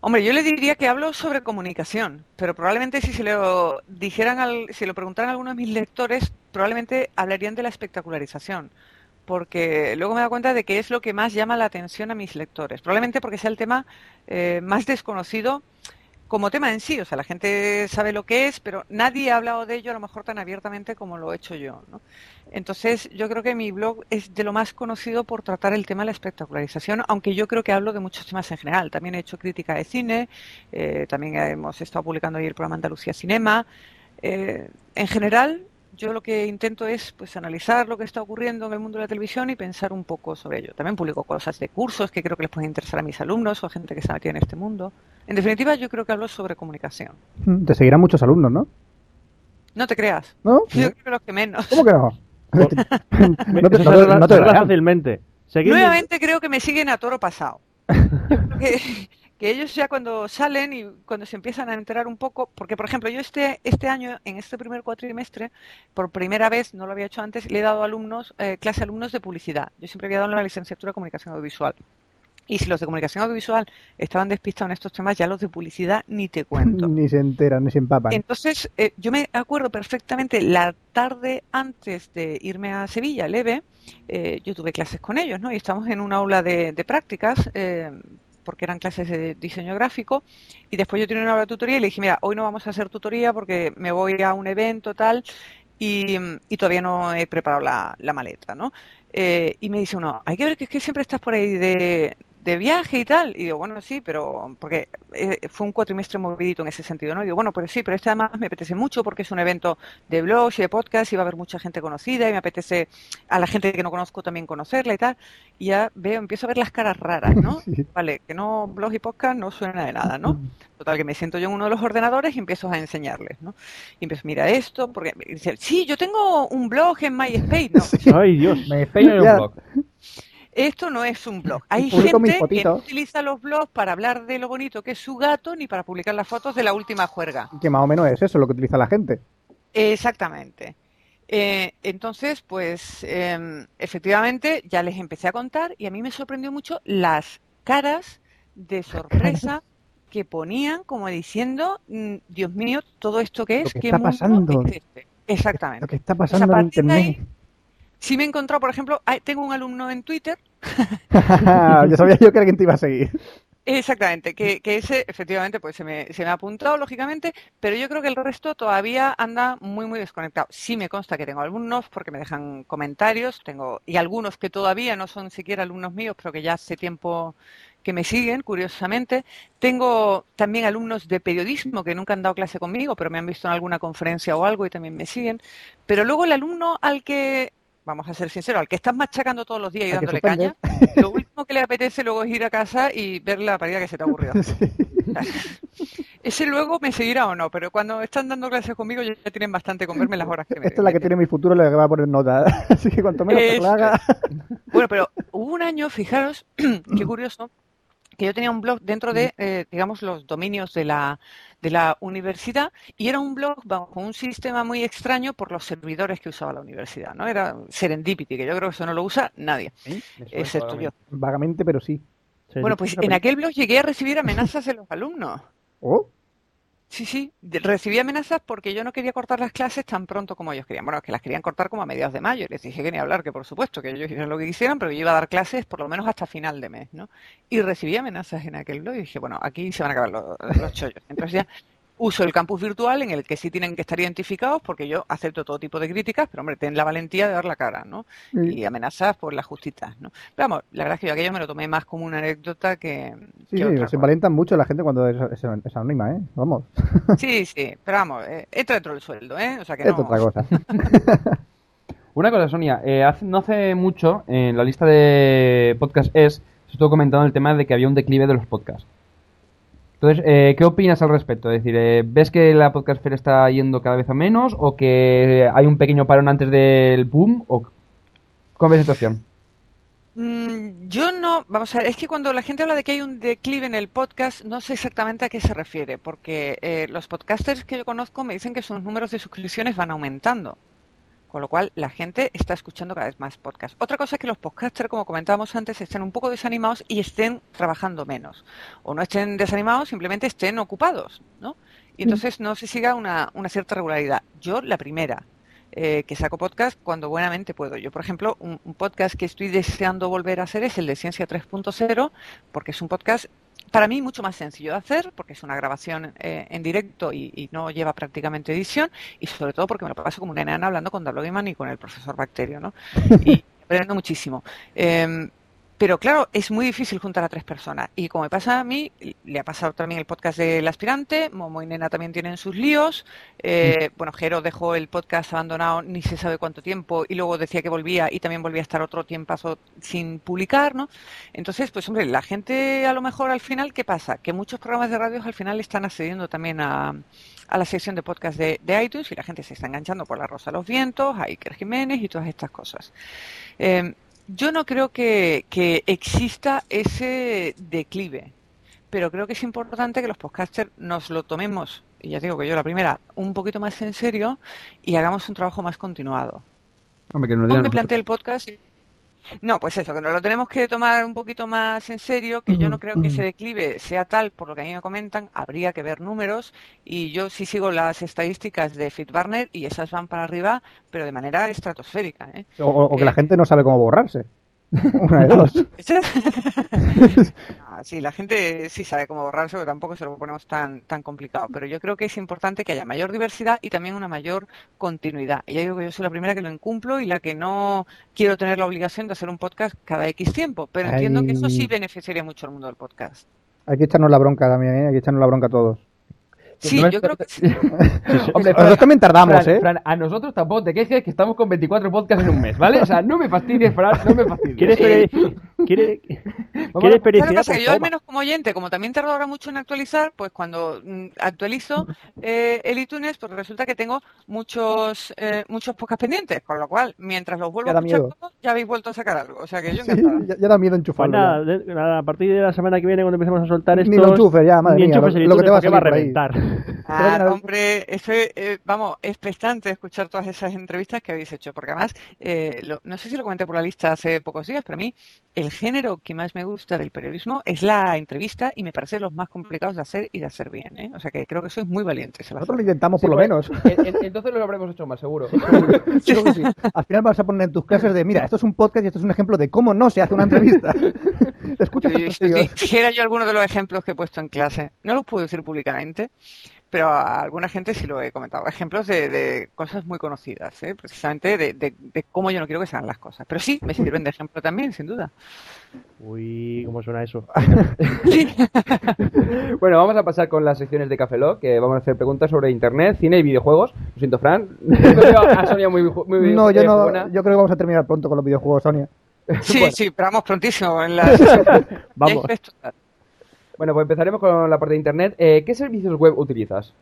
Hombre, yo le diría que hablo sobre comunicación, pero probablemente si se lo dijeran, al, si lo preguntaran a algunos de mis lectores, probablemente hablarían de la espectacularización, porque luego me he dado cuenta de que es lo que más llama la atención a mis lectores, probablemente porque sea el tema eh, más desconocido como tema en sí, o sea, la gente sabe lo que es, pero nadie ha hablado de ello a lo mejor tan abiertamente como lo he hecho yo, ¿no? Entonces, yo creo que mi blog es de lo más conocido por tratar el tema de la espectacularización, aunque yo creo que hablo de muchos temas en general. También he hecho crítica de cine, eh, también hemos estado publicando ahí el programa Andalucía Cinema. Eh, en general, yo lo que intento es pues analizar lo que está ocurriendo en el mundo de la televisión y pensar un poco sobre ello. También publico cosas de cursos que creo que les pueden interesar a mis alumnos o a gente que está metida en este mundo. En definitiva, yo creo que hablo sobre comunicación. Mm, Te seguirán muchos alumnos, ¿no? No te creas. ¿No? Yo creo que los que menos. ¿Cómo que no? no te, no te, se no se fácilmente. Nuevamente creo que me siguen a toro pasado. Yo creo que, que ellos ya cuando salen y cuando se empiezan a enterar un poco, porque por ejemplo yo este, este año, en este primer cuatrimestre, por primera vez, no lo había hecho antes, le he dado alumnos, eh, clase a alumnos de publicidad. Yo siempre había dado la licenciatura de comunicación audiovisual. Y si los de comunicación audiovisual estaban despistados en estos temas, ya los de publicidad ni te cuento. Ni se enteran, ni se empapan. Entonces, eh, yo me acuerdo perfectamente la tarde antes de irme a Sevilla, leve, eh, yo tuve clases con ellos, ¿no? Y estamos en un aula de, de prácticas, eh, porque eran clases de diseño gráfico, y después yo tenía una hora de tutoría y le dije, mira, hoy no vamos a hacer tutoría porque me voy a un evento tal y, todavía no he preparado la, maleta, ¿no? Eh, y me dice uno, hay que ver que que siempre estás por ahí de, de viaje y tal. Y digo, bueno, sí, pero porque eh, fue un cuatrimestre movidito en ese sentido, ¿no? Y digo, bueno, pero sí, pero este además me apetece mucho porque es un evento de blogs y de podcast y va a haber mucha gente conocida y me apetece a la gente que no conozco también conocerla y tal. Y ya veo, empiezo a ver las caras raras, ¿no? Sí. Vale, que no blog y podcast no suena de nada, ¿no? Total, que me siento yo en uno de los ordenadores y empiezo a enseñarles, ¿no? Y empiezo, mira esto, porque dice, sí, yo tengo un blog en MySpace, ¿no? Ay, Dios. En Ya. un blog. Esto no es un blog. Hay gente que no utiliza los blogs para hablar de lo bonito que es su gato ni para publicar las fotos de la última juerga. Que más o menos es eso lo que utiliza la gente. Exactamente. Eh, entonces, pues em, efectivamente ya les empecé a contar y a mí me sorprendió mucho las caras de sorpresa que ponían como diciendo, mm, Dios mío, todo esto que Lo es, que ¿qué está mundo pasando. Exactamente. Lo que está pasando en ahí. Sí me he encontrado, por ejemplo, tengo un alumno en Twitter ya sabía yo que alguien te iba a seguir. Exactamente, que, que ese efectivamente pues se me, se me ha apuntado lógicamente, pero yo creo que el resto todavía anda muy muy desconectado. Sí me consta que tengo alumnos porque me dejan comentarios, tengo y algunos que todavía no son siquiera alumnos míos, pero que ya hace tiempo que me siguen, curiosamente. Tengo también alumnos de periodismo que nunca han dado clase conmigo, pero me han visto en alguna conferencia o algo y también me siguen. Pero luego el alumno al que, vamos a ser sinceros, al que estás machacando todos los días y que dándole caña, lo último que le apetece luego es ir a casa y ver la partida que se te ha aburrido. Ese luego me seguirá o no, pero cuando están dando clases conmigo ya tienen bastante con verme las horas que me Esta es la que tiene mi futuro, le va a poner nota. Así que cuanto menos te Eso la haga. Bueno, pero hubo un año, fijaros, qué curioso, que yo tenía un blog dentro de, eh, digamos, los dominios de la, de la universidad y era un blog bajo un sistema muy extraño por los servidores que usaba la universidad, ¿no? Era Serendipity, que yo creo que eso no lo usa nadie, suena excepto yo. Vagamente, pero sí. Sí, Bueno, sí. pues en aquel blog llegué a recibir amenazas de los alumnos. Oh, Sí, sí, recibí amenazas porque yo no quería cortar las clases tan pronto como ellos querían. Bueno, es que las querían cortar como a mediados de mayo. Y les dije que ni hablar, que por supuesto, que ellos hicieran lo que quisieran, pero yo iba a dar clases por lo menos hasta final de mes, ¿no? Y recibí amenazas en aquel blog y dije, bueno, aquí se van a acabar los, los chollos. Entonces ya uso el campus virtual en el que sí tienen que estar identificados porque yo acepto todo tipo de críticas, pero hombre, ten la valentía de dar la cara, ¿no? Y amenazas por las justitas, ¿no? Pero vamos, la verdad es que yo aquello me lo tomé más como una anécdota que, sí, que sí, otra se valientan mucho la gente cuando es, es- es anónima, ¿eh? Vamos, Sí, sí, pero vamos, eh, entra dentro del sueldo, ¿eh? O sea que es no... otra cosa. Una cosa, Sonia, eh, hace- no hace mucho en la lista de podcast es, se estuvo comentando el tema de que había un declive de los podcasts. Entonces, eh, ¿qué opinas al respecto? Es decir, eh, ¿ves que la podcastfera está yendo cada vez a menos o que hay un pequeño parón antes del boom? O... ¿Cómo ves la situación? Mm, Yo no, vamos a ver, es que cuando la gente habla de que hay un declive en el podcast, no sé exactamente a qué se refiere, porque eh, los podcasters que yo conozco me dicen que sus números de suscripciones van aumentando, con lo cual la gente está escuchando cada vez más podcasts. Otra cosa es que los podcasters, como comentábamos antes, estén un poco desanimados y estén trabajando menos, o no estén desanimados, simplemente estén ocupados, ¿no? Y entonces no se siga una, una cierta regularidad. Yo, la primera, eh, que saco podcast cuando buenamente puedo. Yo, por ejemplo, un, un podcast que estoy deseando volver a hacer es el de Ciencia 3.0, porque es un podcast para mí mucho más sencillo de hacer, porque es una grabación eh, en directo y, y no lleva prácticamente edición, y sobre todo porque me lo paso como una enana hablando con Dablo Gaiman y con el profesor Bacterio, ¿no? Y aprendo muchísimo. Em, pero claro, es muy difícil juntar a tres personas. Y como me pasa a mí, le ha pasado también el podcast del aspirante, Momo y Nena también tienen sus líos. Eh, bueno, Jero dejó el podcast abandonado ni se sabe cuánto tiempo y luego decía que volvía y también volvía a estar otro tiempo sin publicar, ¿no? Entonces, pues hombre, la gente a lo mejor al final, ¿qué pasa? Que muchos programas de radio al final están accediendo también a, a la sección de podcast de, de, iTunes y la gente se está enganchando por La Rosa de los Vientos, a Iker Jiménez y todas estas cosas. Eh, yo no creo que, que, exista ese declive, pero creo que es importante que los podcasters nos lo tomemos, y ya digo que yo la primera, un poquito más en serio y hagamos un trabajo más continuado. Hombre, que planteé el podcast no, pues eso, que nos lo tenemos que tomar un poquito más en serio, que yo no creo que ese declive sea tal, por lo que a mí me comentan, habría que ver números y yo sí sigo las estadísticas de FitBarner y esas van para arriba, pero de manera estratosférica. ¿eh? O, o que eh, la gente no sabe cómo borrarse. Una de dos. ah, sí, la gente sí sabe cómo borrarse, pero tampoco se lo ponemos tan, tan complicado. Pero yo creo que es importante que haya mayor diversidad y también una mayor continuidad. Y ya digo que yo soy la primera que lo incumplo y la que no quiero tener la obligación de hacer un podcast cada X tiempo. Pero Ay. entiendo que eso sí beneficiaría mucho al mundo del podcast. Hay que echarnos la bronca también, ¿eh? Hay que echarnos la bronca a todos. Sí, No yo creo que sí. Hombre, Nosotros también tardamos, Fran, ¿eh? Fran, a nosotros tampoco te quejes que estamos con 24 podcasts en un mes, ¿vale? O sea, no me fastidies, Fran, no me fastidies. ¿Quieres, quiere-. Pues Que yo al menos como oyente, como también tardo ahora mucho en actualizar, pues cuando mm, actualizo eh, el iTunes, pues resulta que tengo muchos eh, muchos podcasts pendientes, con lo cual, mientras los vuelvo Ya a escuchar todos, ya habéis vuelto a sacar algo. O sea que yo Sí, ya, ya da miedo Pues enchufarlo. nada, ya. de- nada, a partir de la semana que viene, cuando empecemos a soltar esto. Ni lo enchufes ya, madre mía, enchufes lo- el lo que te va a porque va a salir reventar. Ah, hombre, estoy, eh, vamos, expectante de escuchar todas esas entrevistas que habéis hecho, porque además, eh, lo- no sé si lo comenté por la lista hace pocos días, pero a mí el género que más me gusta del periodismo es la entrevista y me parece los más complicados de hacer y de hacer bien, ¿eh? O sea que creo que sois muy valientes. Nosotros lo intentamos por Sí, lo pues, menos. en- en- Entonces lo habremos hecho más seguro. Creo que sí. Al final vas a poner en tus clases de, mira, esto es un podcast y esto es un ejemplo de cómo no se hace una entrevista. Escucha a Si, estos si tíos. dijera yo alguno de los ejemplos que he puesto en clase, no los puedo decir públicamente, pero a alguna gente sí lo he comentado. Ejemplos de, de cosas muy conocidas, ¿eh? precisamente de, de- de cómo yo no quiero que sean las cosas. Pero sí, me sirven de ejemplo también, sin duda. Uy, ¿cómo suena eso? Bueno, vamos a pasar con las secciones de Café Lock, que vamos a hacer preguntas sobre internet, cine y videojuegos. Lo siento, Fran. A Sonia muy, muy No, yo no, yo creo que vamos a terminar pronto con los videojuegos, Sonia. Sí, sí, pero vamos prontísimo en la sesión. Vamos. Bueno, pues empezaremos con la parte de internet. Eh, ¿Qué servicios web utilizas?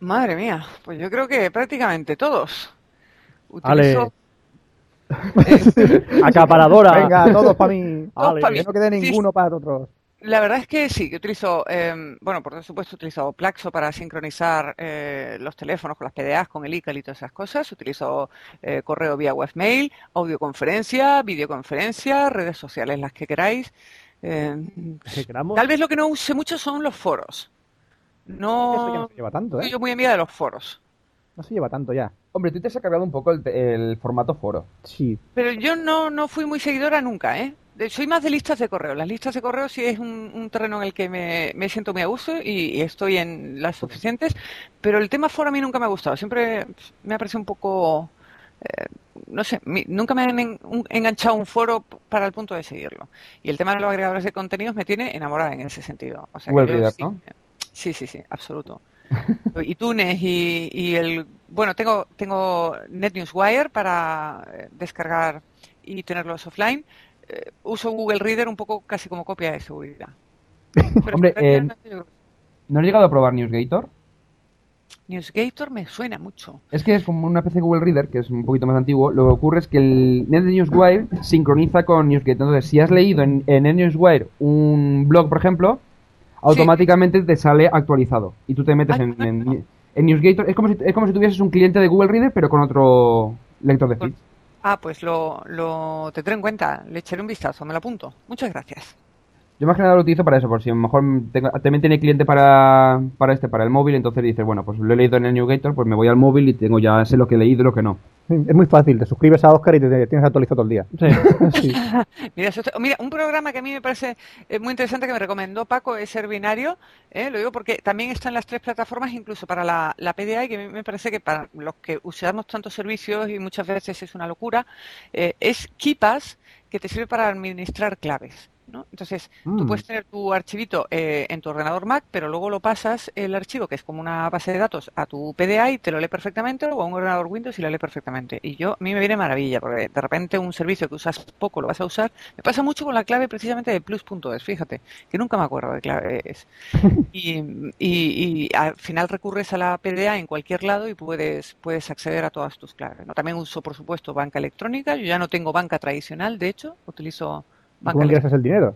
Madre mía, pues yo creo que prácticamente todos. Ale. Utilizo Acaparadora. Venga, todos para mí. Pa' mí. Que no quede Sí, ninguno para otros. La verdad es que sí, que utilizo, eh, bueno, por supuesto utilizo Plaxo para sincronizar eh, los teléfonos con las PDAs, con el iCal y todas esas cosas. Utilizo eh, correo vía webmail, audioconferencia, videoconferencia, redes sociales, las que queráis. Eh, tal vez lo que no use mucho son los foros. Eso ya no No se lleva tanto, soy ¿eh? yo muy amiga de los foros. No se lleva tanto ya. Hombre, tú te has cargado un poco el, el formato foro. Sí. Pero yo no, no fui muy seguidora nunca, ¿eh? Soy más de listas de correo. Las listas de correo sí es un, un terreno en el que me, me siento muy a gusto y, y estoy en las suficientes, pero el tema foro a mí nunca me ha gustado. Siempre me ha parecido un poco, eh, no sé, mi- nunca me han en- un- enganchado un foro para el punto de seguirlo. Y el tema de los agregadores de contenidos me tiene enamorada en ese sentido. O sea yo sí, ¿no? Sí, sí, sí, absoluto. iTunes y, y el bueno tengo tengo NetNewsWire para eh, descargar y tenerlos offline. Eh, uso Google Reader un poco casi como copia de seguridad. Pero Hombre, yo ¿No has llegado a probar NewsGator? NewsGator me suena mucho. Es que es como una especie de Google Reader, que es un poquito más antiguo. Lo que ocurre es que el NetNewsWire sincroniza con NewsGator. Entonces, si has leído en, en NetNewsWire un blog, por ejemplo, automáticamente te sale actualizado. Y tú te metes en, en, en NewsGator. Es como, si, es como si tuvieses un cliente de Google Reader, pero con otro lector de feeds. Ah, pues lo, lo tendré en cuenta. Le echaré un vistazo, me lo apunto. Muchas gracias. Yo más que nada lo utilizo para eso, por si a lo mejor tengo- también tiene cliente para, para este, para el móvil, entonces dices, bueno, pues lo he leído en el NewsGator, pues me voy al móvil y tengo ya sé lo que he leído y lo que no. Es muy fácil. Te suscribes a Oscar y te, te tienes actualizado todo el día. Sí. Sí. Mira, mira, un programa que a mí me parece eh, muy interesante que me recomendó Paco es Ser Binario. eh, lo digo porque también está en las tres plataformas, incluso para la, la PDA, y que a mí me parece que para los que usamos tantos servicios y muchas veces es una locura, eh, es KeePass, que te sirve para administrar claves. ¿No? Entonces, tú Mm. puedes tener tu archivito eh, en tu ordenador Mac, pero luego lo pasas el archivo, que es como una base de datos, a tu PDA y te lo lee perfectamente, o a un ordenador Windows y lo lee perfectamente. Y yo, a mí me viene maravilla, porque de repente un servicio que usas poco lo vas a usar. Me pasa mucho con la clave precisamente de plus.es, fíjate, que nunca me acuerdo de claves. Y, y, y al final recurres a la PDA en cualquier lado y puedes, puedes acceder a todas tus claves. ¿no? También uso, por supuesto, banca electrónica. Yo ya no tengo banca tradicional, de hecho, utilizo ¿Cómo ingresas el dinero?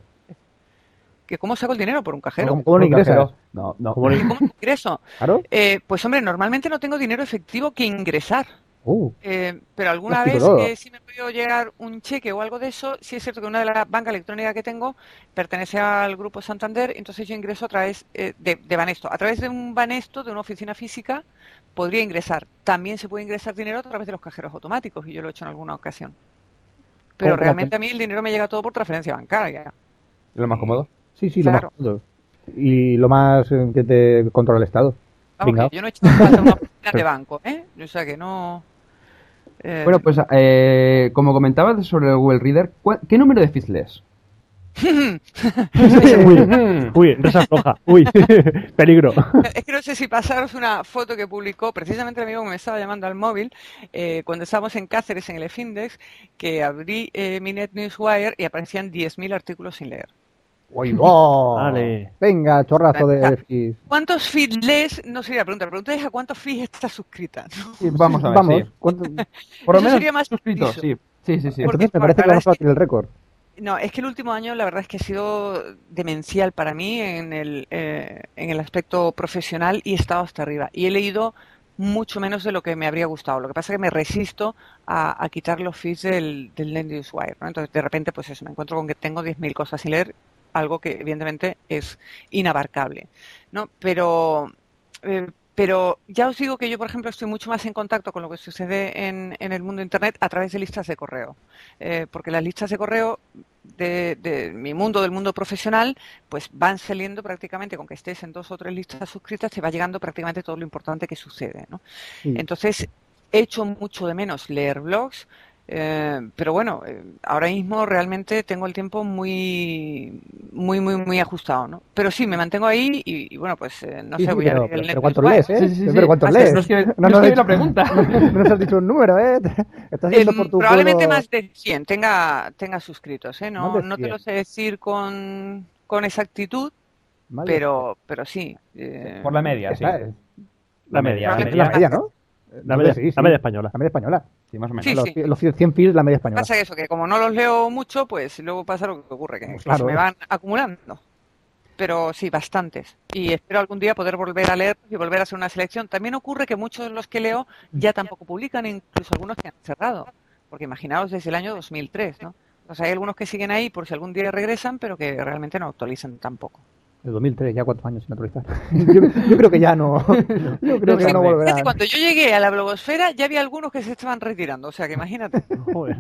¿Que ¿Cómo saco el dinero? Por un cajero. ¿Cómo, cómo lo Un ingresas? cajero. No, no. Como ¿Y cómo ingreso? ¿Claro? Eh, pues hombre, normalmente no tengo dinero efectivo que ingresar. Uh, Eh, pero alguna vez eh, sí me podido llegar un cheque o algo de eso. Sí es cierto que una de las bancas electrónicas que tengo pertenece al grupo Santander, entonces yo ingreso a través eh, de, de Banesto. A través de un Banesto, de una oficina física, podría ingresar. También se puede ingresar dinero a través de los cajeros automáticos, y yo lo he hecho en alguna ocasión. Pero ¿Cómo- cómo realmente a mí el dinero me llega todo por transferencia bancaria. ¿Es lo más cómodo? sí, sí, lo más cómodo. Y lo más eh, que te controla el Estado. Vamos, yo no he hecho falta en una oficina de banco, ¿eh? O sea que no... eh, Bueno, pues eh, como comentabas sobre el Google Reader, ¿cuál- ¿qué número de feeds lees? Uy, uy, risa floja. Uy, peligro. Es que no sé si pasaros una foto que publicó precisamente el amigo que me estaba llamando al móvil eh, cuando estábamos en Cáceres en el Findex, que abrí eh, mi Net Newswire y aparecían 10.000 artículos sin leer. Uy. Vale. Venga, chorrazo de feeds. ¿Cuántos feeds lees? No sería la pregunta. La pregunta es a cuántos feeds estás suscrita. ¿no? Sí, Vamos a ver, Vamos. sí. ¿Cuánto- Por lo menos sería más suscritos, sí. Sí, sí, sí. Porque Entonces me no, parece que vamos a batir el récord. No, es que el último año la verdad es que ha sido demencial para mí en el, eh, en el aspecto profesional y he estado hasta arriba. Y he leído mucho menos de lo que me habría gustado. Lo que pasa es que me resisto a, a quitar los feeds del, del NetNewsWire, ¿no? Entonces, de repente, pues eso, me encuentro con que tengo 10.000 cosas sin leer, algo que evidentemente es inabarcable, ¿no? Pero, eh, pero ya os digo que yo, por ejemplo, estoy mucho más en contacto con lo que sucede en, en el mundo de Internet a través de listas de correo. Eh, porque las listas de correo de, de mi mundo, del mundo profesional, pues van saliendo prácticamente, con que estés en dos o tres listas suscritas, te va llegando prácticamente todo lo importante que sucede, ¿no? Sí. Entonces, echo mucho de menos leer blogs, eh, pero bueno, eh, ahora mismo realmente tengo el tiempo muy, muy, muy, muy ajustado, ¿no? Pero sí, me mantengo ahí y, y bueno, pues eh, no Sí, sé, sí, voy a leer el pero ¿cuántos lees, eh? Sí, sí, sí, Pero. ¿cuántos Ah, lees? no no la dicho- pregunta. No nos has dicho un número, ¿eh? Estás yendo Em, por tu probablemente pueblo- más de 100 tenga, tenga suscritos, ¿eh? No, no te 100. lo sé decir con, con exactitud, pero, pero sí. eh, Por la media, sí. La media. La media, ¿no? La media, Sí, sí. la media española. La media española. Sí, más o menos. Sí, los, sí. los 100 feeds, la media española. Pasa que eso, que como no los leo mucho, pues luego pasa lo que ocurre, que, que Claro, se me eh. van acumulando. Pero sí, bastantes. Y espero algún día poder volver a leer y volver a hacer una selección. También ocurre que muchos de los que leo ya tampoco publican, incluso algunos que han cerrado. Porque imaginaos desde el año 2003, ¿no? O sea, hay algunos que siguen ahí por si algún día regresan, pero que realmente no actualizan tampoco. El 2003, ya cuatro años sin actualizar. yo, yo creo que ya no. Yo creo que ya no Fíjate, volverá. cuando yo llegué a la blogosfera ya había algunos que se estaban retirando, o sea que imagínate. Joder.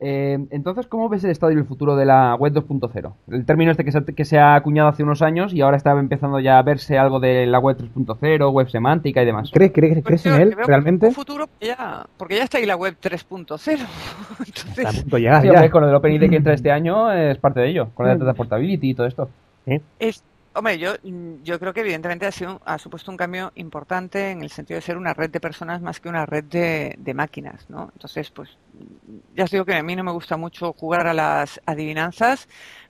Eh, entonces, ¿cómo ves el estado y el futuro de la web 2.0? El término este que se, que se ha acuñado hace unos años y ahora está empezando ya a verse algo de la web 3.0, web semántica y demás. ¿Crees, crees, crees en él realmente? Un futuro porque ya, porque ya está ahí la web 3.0. Entonces, Está a punto de llegar, Sí, ya. con el OpenID que entra este año es parte de ello, con la data portability y todo esto. Es, hombre, yo, yo creo que evidentemente ha, sido, ha supuesto un cambio importante en el sentido de ser una red de personas más que una red de, de máquinas, ¿no? Entonces, pues, ya os digo que a mí no me gusta mucho jugar a las adivinanzas,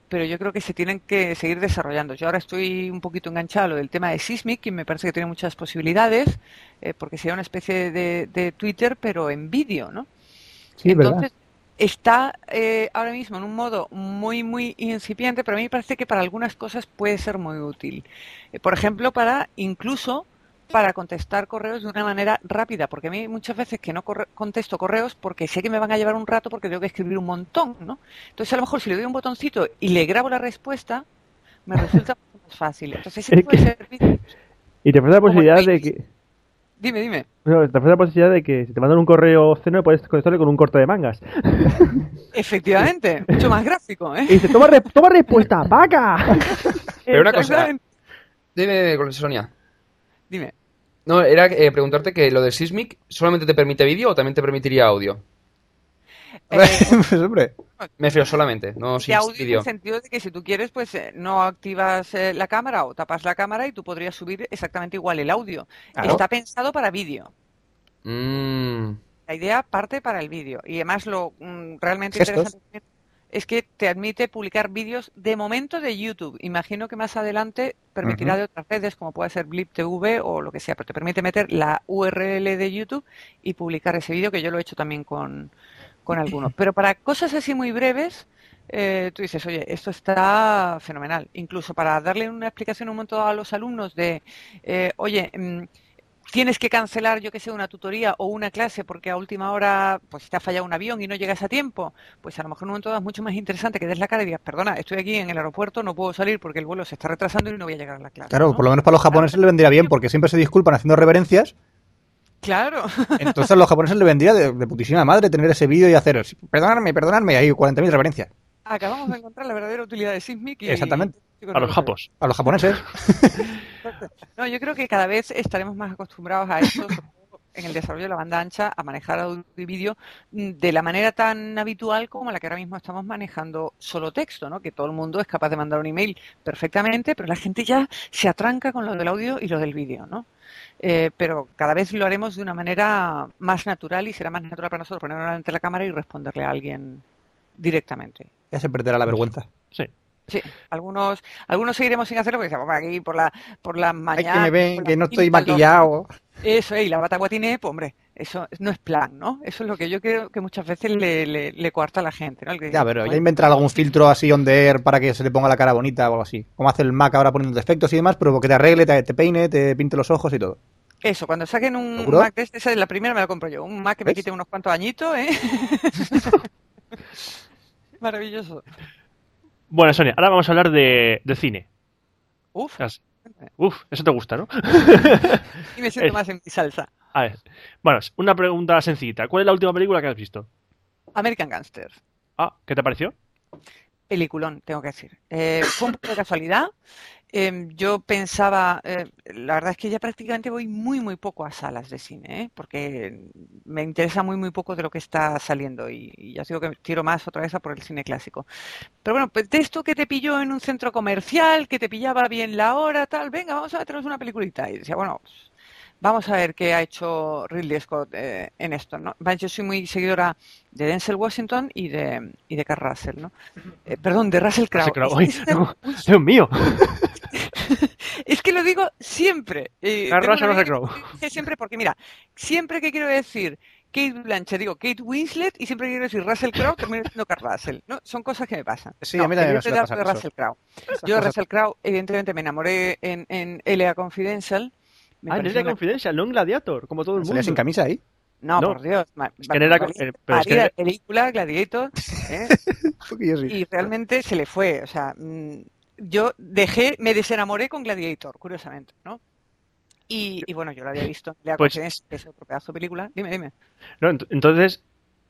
pero yo creo que se tienen que seguir desarrollando. Yo ahora estoy un poquito enganchado a lo del tema de Sismic, que me parece que tiene muchas posibilidades, eh, porque sería una especie de, de Twitter, pero en vídeo, ¿no? Sí, es verdad. Está eh, ahora mismo en un modo muy, muy incipiente, pero a mí me parece que para algunas cosas puede ser muy útil. Eh, por ejemplo, para incluso para contestar correos de una manera rápida, porque a mí muchas veces que no corre- contesto correos porque sé que me van a llevar un rato porque tengo que escribir un montón, ¿no? Entonces, a lo mejor si le doy un botoncito y le grabo la respuesta, me resulta más fácil. Entonces, ese Es tipo de servicios- Y te ofrece la posibilidad de que. Dime, dime. no, te ofrece la posibilidad de que si te mandan un correo obsceno puedes contestarle con un corte de mangas. Efectivamente, mucho más gráfico, ¿eh? Y dice, toma, re- toma respuesta, vaca. Pero una cosa, Exactamente. dime, con Sonia. Dime. No, era eh, preguntarte que lo de Sismic solamente te permite vídeo o también te permitiría audio. Eh, pues. Me refiero solamente, no sin audio en vídeo. el sentido de que si tú quieres, pues eh, no activas eh, la cámara o tapas la cámara y tú podrías subir exactamente igual el audio. Claro. Está pensado para vídeo. Mm, La idea parte para el vídeo. Y además lo mm, realmente Gestos. interesante es que te admite publicar vídeos de momento de YouTube. Imagino que más adelante permitirá de otras redes, como puede ser Blip TV o lo que sea, pero te permite meter la URL de YouTube y publicar ese vídeo, que yo lo he hecho también con, con algunos. Pero para cosas así muy breves, eh, tú dices, oye, esto está fenomenal. Incluso para darle una explicación un momento a los alumnos de, eh, oye, mm, tienes que cancelar, yo que sé, una tutoría o una clase porque a última hora pues te ha fallado un avión y no llegas a tiempo, pues a lo mejor en un momento es mucho más interesante que des la cara y digas, perdona, estoy aquí en el aeropuerto, no puedo salir porque el vuelo se está retrasando y no voy a llegar a la clase. Claro, ¿no? por lo menos para los japoneses le vendría bien, porque siempre se disculpan haciendo reverencias. Claro. Entonces a los japoneses le vendría de, de putísima madre tener ese vídeo y hacer, perdonadme, perdonadme, hay 40.000 reverencias. Acabamos de encontrar la verdadera utilidad de Sismic y... Exactamente. A los japos. A los japoneses. No, yo creo que cada vez estaremos más acostumbrados a eso, en el desarrollo de la banda ancha a manejar audio y vídeo mm, de la manera tan habitual como la que ahora mismo estamos manejando solo texto, ¿no? Que todo el mundo es capaz de mandar un email perfectamente, pero la gente ya se atranca con lo del audio y lo del vídeo, ¿no? Eh, pero cada vez lo haremos de una manera más natural y será más natural para nosotros ponernos ante la cámara y responderle a alguien directamente. Ya se perderá la vergüenza. Sí. Sí, algunos, algunos seguiremos sin hacerlo porque decimos, aquí por la, por las Ay, mañanas. que me ven, que no estoy maquillado. Eso, y la bata guatiné, pues hombre, eso no es plan, ¿no? Eso es lo que yo creo que muchas veces le, le, le coarta a la gente, ¿no? El que- Ya, pero ya Joder, inventará algún filtro así on the air para que se le ponga la cara bonita o algo así. Como hace el Mac ahora poniendo defectos y demás, pero que te arregle, te, te peine, te pinte los ojos y todo. Eso, cuando saquen un ¿Seguro? Mac de este, esa es la primera me la compro yo. Un Mac que me quite unos cuantos añitos, ¿eh? Maravilloso. Bueno, Sonia, ahora vamos a hablar de, de cine. Uf, Uf, eso te gusta, ¿no? y me siento Eh. más en mi salsa. A ver. Bueno, una pregunta sencillita. ¿Cuál es la última película que has visto? American Gangster. Ah, ¿qué te pareció? Peliculón, tengo que decir. Eh, fue un poco de casualidad. Eh, yo pensaba, eh, la verdad es que ya prácticamente voy muy, muy poco a salas de cine, ¿eh? porque me interesa muy, muy poco de lo que está saliendo y, ya digo que tiro más otra vez a por el cine clásico. Pero bueno, pues de esto que te pilló en un centro comercial, que te pillaba bien la hora, tal, venga, vamos a meternos una peliculita. Y decía, bueno, vamos a ver qué ha hecho Ridley Scott eh, en esto, ¿no? Yo soy muy seguidora de Denzel Washington y de, y de Carl Russell, ¿no? Eh, perdón, de Russell Crowe. Russell Crowe. Es que no. Dios mío. es que lo digo siempre. Eh, Russell, Russell dice siempre porque, mira, siempre que quiero decir Kate Blanchett, digo Kate Winslet y siempre que quiero decir Russell Crowe, termino diciendo Carl Russell. ¿no? Son cosas que me pasan. Sí, No, a mí también me yo de Crowe. Yo Russell Crowe, evidentemente, me enamoré en, en LA Confidential. Me Ah, Elite una- Confidential, no en Gladiator, como todo el ¿Salía mundo. sin camisa ahí? No, No. por Dios. ma- Es que en era- valía eh, pero es que era- película, Gladiator, ¿eh? Y realmente se le fue. O sea, mm, yo dejé, me desenamoré con Gladiator, curiosamente, ¿no? Y, y bueno, yo lo había visto. Le Pues- es otro pedazo de película. Dime, dime. No, ent- entonces,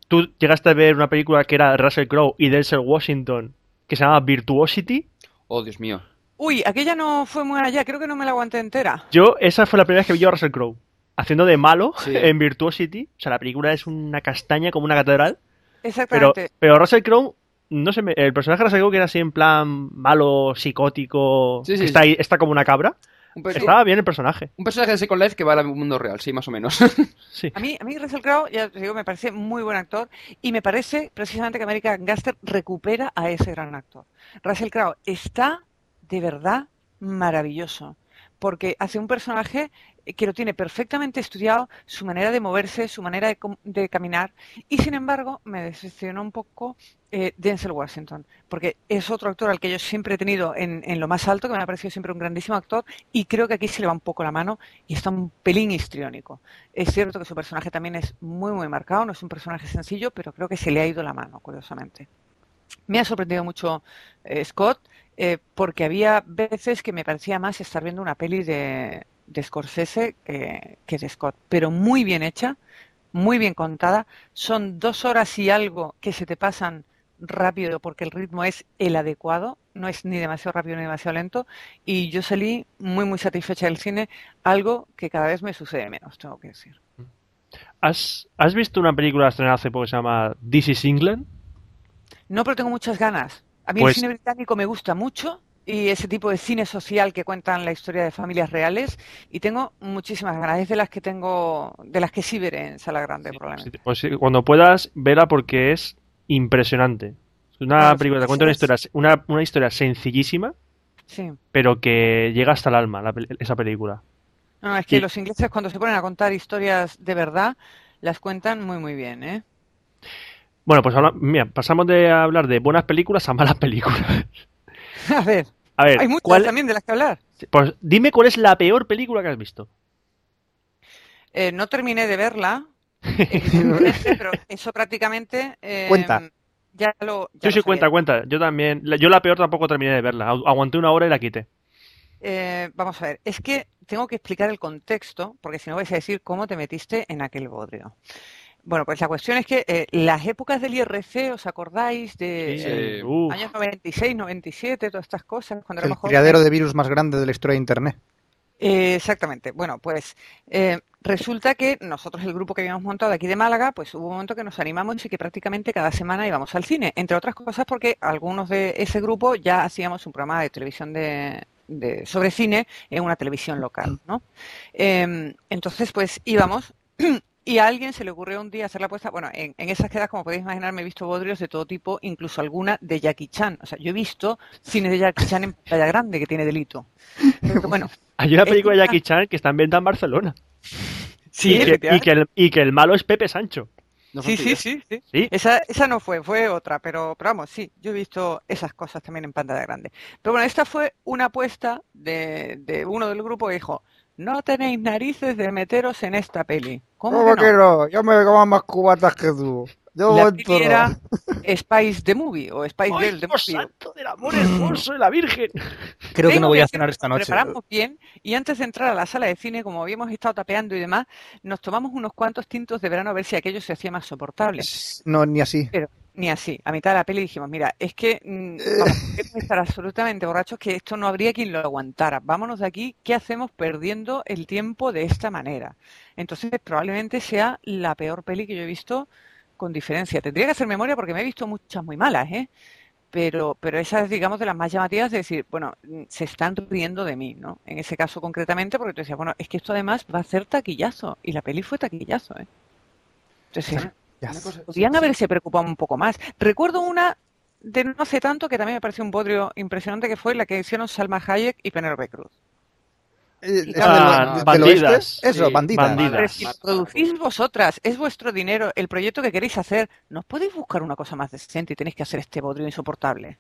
tú llegaste a ver una película que era Russell Crowe y Denzel Washington que se llama Virtuosity. Oh, Dios mío. Uy, aquella no fue muy allá, creo que no me la aguanté entera. Yo, esa fue la primera vez que vi yo a Russell Crowe. Haciendo de malo Sí. en Virtuosity. O sea, la película es una castaña como una catedral. Exactamente. pero Russell Crowe, no sé, me- el personaje de Russell Crowe que era así en plan malo, psicótico, Sí, sí, que está, ahí, está como una cabra. Un, Estaba bien el personaje. un personaje de Second Life que va al mundo real, sí, más o menos. Sí. A mí, a mí Russell Crowe, ya te digo, me parece muy buen actor y me parece precisamente que American Gaster recupera a ese gran actor. Russell Crowe está de verdad maravilloso porque hace un personaje que lo tiene perfectamente estudiado, su manera de moverse, su manera de, de caminar y sin embargo me decepcionó un poco eh, Denzel Washington porque es otro actor al que yo siempre he tenido en, en lo más alto, que me ha parecido siempre un grandísimo actor y creo que aquí se le va un poco la mano y está un pelín histriónico. Es cierto que su personaje también es muy, muy marcado, no es un personaje sencillo, pero creo que se le ha ido la mano, curiosamente. Me ha sorprendido mucho eh, Scott, eh, porque había veces que me parecía más estar viendo una peli de, de Scorsese que, que de Scott, pero muy bien hecha, muy bien contada. Son dos horas y algo que se te pasan rápido porque el ritmo es el adecuado, no es ni demasiado rápido ni demasiado lento, y yo salí muy, muy satisfecha del cine, algo que cada vez me sucede menos, tengo que decir. ¿Has, has visto una película estrenada hace poco que se llama This is England? No, pero tengo muchas ganas. A mí Pues- el cine británico me gusta mucho y ese tipo de cine social que cuentan la historia de familias reales y tengo muchísimas ganas. Es de las que tengo, de las que sí veré en sala grande probablemente. Pues cuando puedas, vela porque es impresionante. Es una película te cuenta una historia, una, una historia sencillísima, Sí. pero que llega hasta el alma, la esa película. No, es que los ingleses cuando se ponen a contar historias de verdad las cuentan muy muy bien, ¿eh? Bueno, pues habla- mira, pasamos de hablar de buenas películas a malas películas. A ver, A ver, hay muchas ¿cuál- también de las que hablar. pues dime cuál es la peor película que has visto. Eh, no terminé de verla, evidentemente, pero eso prácticamente eh, Cuenta. Ya lo. ya Sí, lo sí, sabía. cuenta, cuenta. Yo también. Yo la peor tampoco terminé de verla. Agu- Aguanté una hora y la quité. Eh, vamos a ver, es que tengo que explicar el contexto, porque si no vais a decir cómo te metiste en aquel bodrio. Bueno, pues la cuestión es que eh, las épocas del IRC, ¿os acordáis de Sí, eh, años 96, 97, todas estas cosas? Cuando El criadero de virus más grande de la historia de Internet. Eh, exactamente. Bueno, pues eh, resulta que nosotros, el grupo que habíamos montado aquí de Málaga, pues hubo un momento que nos animamos y que prácticamente cada semana íbamos al cine. Entre otras cosas porque algunos de ese grupo ya hacíamos un programa de televisión de, de- sobre cine en una televisión local, ¿no? Eh, entonces, pues íbamos y a alguien se le ocurrió un día hacer la apuesta. Bueno, en, en esas quedas, como podéis imaginar, me he visto bodrios de todo tipo, incluso alguna de Jackie Chan. O sea, yo he visto cine de Jackie Chan en pantalla grande que tiene delito. Pero bueno, Hay una película de Jackie Chan que está en venta en Barcelona. sí, y, que, y, efectivamente. que el, y que el malo es Pepe Sancho. No Sí, sí, sí, sí. Sí. Esa, esa no fue, fue otra, pero, pero vamos, sí, yo he visto esas cosas también en pantalla grande. Pero bueno, esta fue una apuesta de, de uno del grupo que dijo, no tenéis narices de meteros en esta peli. ¿Cómo, que no? no? Yo me como más cubatas que tú. Yo La peli era Spice the Movie o Spice ¡Ay, Girl the Dios Movie. santo del amor hermoso de la Virgen! Creo que no voy a cenar esta nos noche. Preparamos bien y antes de entrar a la sala de cine, como habíamos estado tapeando y demás, nos tomamos unos cuantos tintos de verano a ver si aquello se hacía más soportable. No, ni así. Pero ni así. A mitad de la peli dijimos, mira, es que mm, vamos, queremos estar absolutamente borrachos que esto no habría quien lo aguantara. Vámonos de aquí, ¿qué hacemos perdiendo el tiempo de esta manera? Entonces probablemente sea la peor peli que yo he visto con diferencia. Tendría que hacer memoria porque me he visto muchas muy malas, ¿eh? Pero, pero esa es, digamos, de las más llamativas de decir, bueno, mm, se están riendo de mí, ¿no? En ese caso concretamente, porque tú decías, bueno, es que esto además va a ser taquillazo. Y la peli fue taquillazo, ¿eh? Entonces, cosa- Podrían haberse preocupado un poco más. Recuerdo una de no hace tanto que también me pareció un bodrio impresionante que fue la que hicieron Salma Hayek y Penélope Cruz. Eh, Y ¿esa claro, del- Ah, bandidas. Eso, Sí, bandidas. si producís vosotras, es vuestro dinero, el proyecto que queréis hacer, ¿no os podéis buscar una cosa más decente y tenéis que hacer este bodrio insoportable?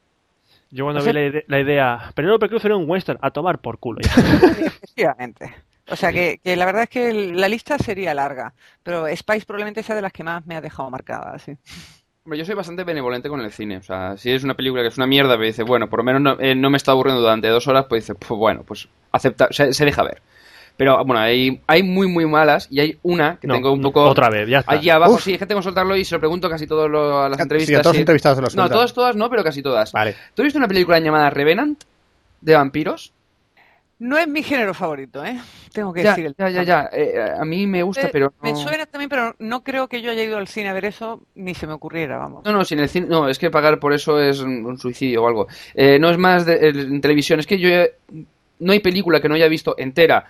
Yo cuando O vi la, ide- la idea, Penélope Cruz era un western, a tomar por culo. ya. Efectivamente. O sea que, que la verdad es que la lista sería larga, pero Spice probablemente sea de las que más me ha dejado marcada. Sí. Hombre, yo soy bastante benevolente con el cine. O sea, si es una película que es una mierda, me dice, bueno, por lo menos no, eh, no me está aburriendo durante dos horas, pues dice, pues bueno, pues acepta, se, se deja ver. Pero bueno, hay, hay muy, muy malas y hay una que No, tengo un no, poco. Otra vez, ya está. Allí abajo, Uf. sí, gente consultarlo y se lo pregunto casi todas las Sí, entrevistas. a todos los sí. entrevistados se los No, todas, todas no, pero casi todas. Vale. ¿Tú has visto una película llamada Revenant? De vampiros. No es mi género favorito, ¿eh? Tengo que Ya, decir el ya, ya, ya. Eh, a mí me gusta, Eh, pero. Me suena también, pero no creo que yo haya ido al cine a ver eso, ni se me ocurriera, vamos. No, no, si en el cine, no, es que pagar por eso es un, suicidio o algo. Eh, no es más de, el- en televisión, es que yo he- no hay película que no haya visto entera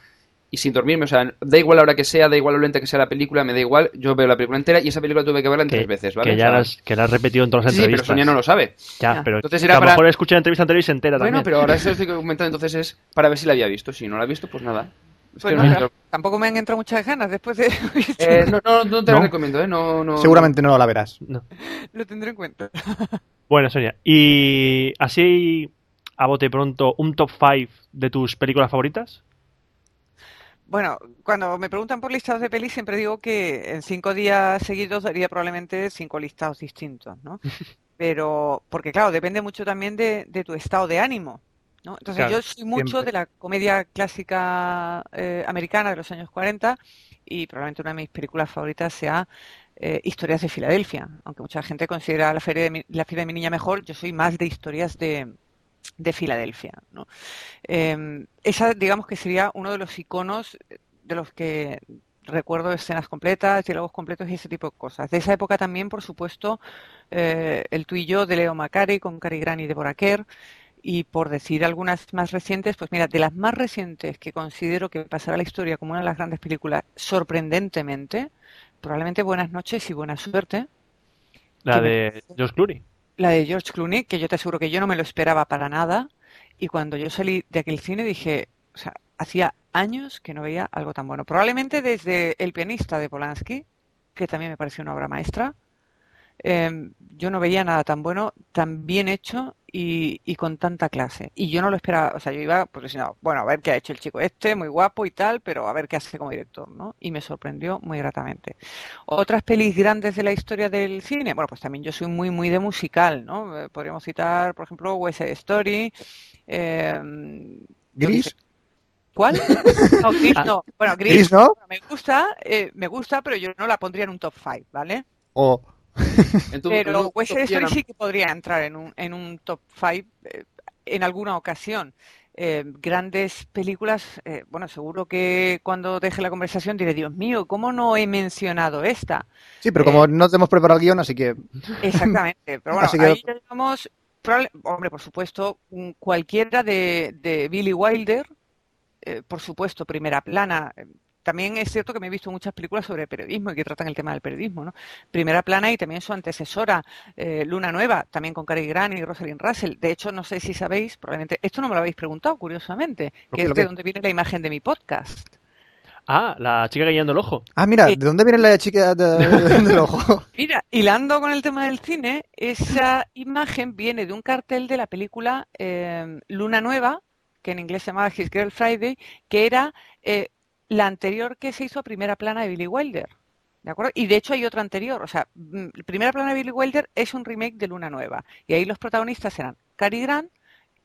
y sin dormirme, o sea, da igual la hora que sea, da igual lo lenta que sea la película, me da igual, yo veo la película entera y esa película tuve que verla en que, tres veces, ¿vale? que ya O sea, la has, que la has repetido en todas las sí, sí, pero entrevistas. Sonia no lo sabe. Ya, Ya. pero Entonces era a lo para- mejor escuché la entrevista entera y se entera Bueno, también. pero ahora eso estoy comentando, entonces es para ver si la había visto. Si no la ha visto, pues nada. Es Pues que no, no- pero tampoco me han entrado muchas ganas después de Eh, no, no, no te la ¿No? recomiendo, ¿eh? No, no, Seguramente no la verás. No. lo tendré en cuenta. Bueno, Sonia, y así a bote pronto, un top 5 de tus películas favoritas. Bueno, cuando me preguntan por listados de pelis, siempre digo que en cinco días seguidos daría probablemente cinco listados distintos, ¿no? Pero, porque claro, depende mucho también de, de tu estado de ánimo, ¿no? Entonces, Claro, yo soy mucho siempre. de la comedia clásica eh, americana de los años 40 y probablemente una de mis películas favoritas sea eh, Historias de Filadelfia. Aunque mucha gente considera la feria de mi, la Feria de mi niña mejor, yo soy más de historias de, de Filadelfia, ¿no? Eh, esa, digamos que sería uno de los iconos de los que recuerdo escenas completas, diálogos completos y ese tipo de cosas. De esa época también, por supuesto, eh, El tú y yo de Leo Macari con Cary Grant y Deborah Kerr. Y por decir algunas más recientes, pues mira, de las más recientes que considero que pasará a la historia como una de las grandes películas, sorprendentemente, probablemente Buenas noches y Buena suerte, La de George Clooney. La de George Clooney, que yo te aseguro que yo no me lo esperaba para nada. Y cuando yo salí de aquel cine dije, o sea, hacía años que no veía algo tan bueno. Probablemente desde El pianista de Polanski, que también me pareció una obra maestra. eh, yo no veía nada tan bueno, tan bien hecho y, y con tanta clase. Y yo no lo esperaba, o sea, yo iba pues diciendo, bueno, a ver qué ha hecho el chico este, muy guapo y tal, pero a ver qué hace como director, ¿no? Y me sorprendió muy gratamente. Otras pelis grandes de la historia del cine, bueno, pues también yo soy muy, muy de musical, ¿no? Eh, Podríamos citar, por ejemplo, West Story. eh, ¿Gris? ¿Cuál? No, Gris no. Bueno, Gris, ¿Gris no? me gusta, eh, me gusta, pero yo no la pondría en un top 5, ¿vale? O tu- en Pero West Story opinión, sí que podría entrar en un, en un top 5 en alguna ocasión. eh, grandes películas, eh, bueno, seguro que cuando deje la conversación diré, Dios mío, ¿cómo no he mencionado esta? Sí, pero como Eh, no te hemos preparado el guion, así que... Exactamente, pero bueno, que- ahí ya llegamos, probable- hombre, por supuesto, cualquiera de, de Billy Wilder, eh, por supuesto, primera plana. También es cierto que me he visto muchas películas sobre periodismo y que tratan el tema del periodismo, ¿no? Primera plana y también su antecesora, eh, Luna Nueva, también con Cary Grant y Rosalind Russell. De hecho, no sé si sabéis, probablemente, esto no me lo habéis preguntado, curiosamente, ¿Lo que es de qué? donde viene la imagen de mi podcast. Ah, la chica guiando el ojo. Ah, mira. ¿de dónde viene la chica de- del ojo? Mira, hilando con el tema del cine, esa imagen viene de un cartel de la película eh, Luna Nueva, que en inglés se llamaba His Girl Friday, que era eh, la anterior que se hizo a primera plana de Billy Wilder. ¿De acuerdo? Y de hecho hay otra anterior. O sea, mm, primera plana de Billy Wilder es un remake de Luna Nueva. Y ahí los protagonistas eran Cary Grant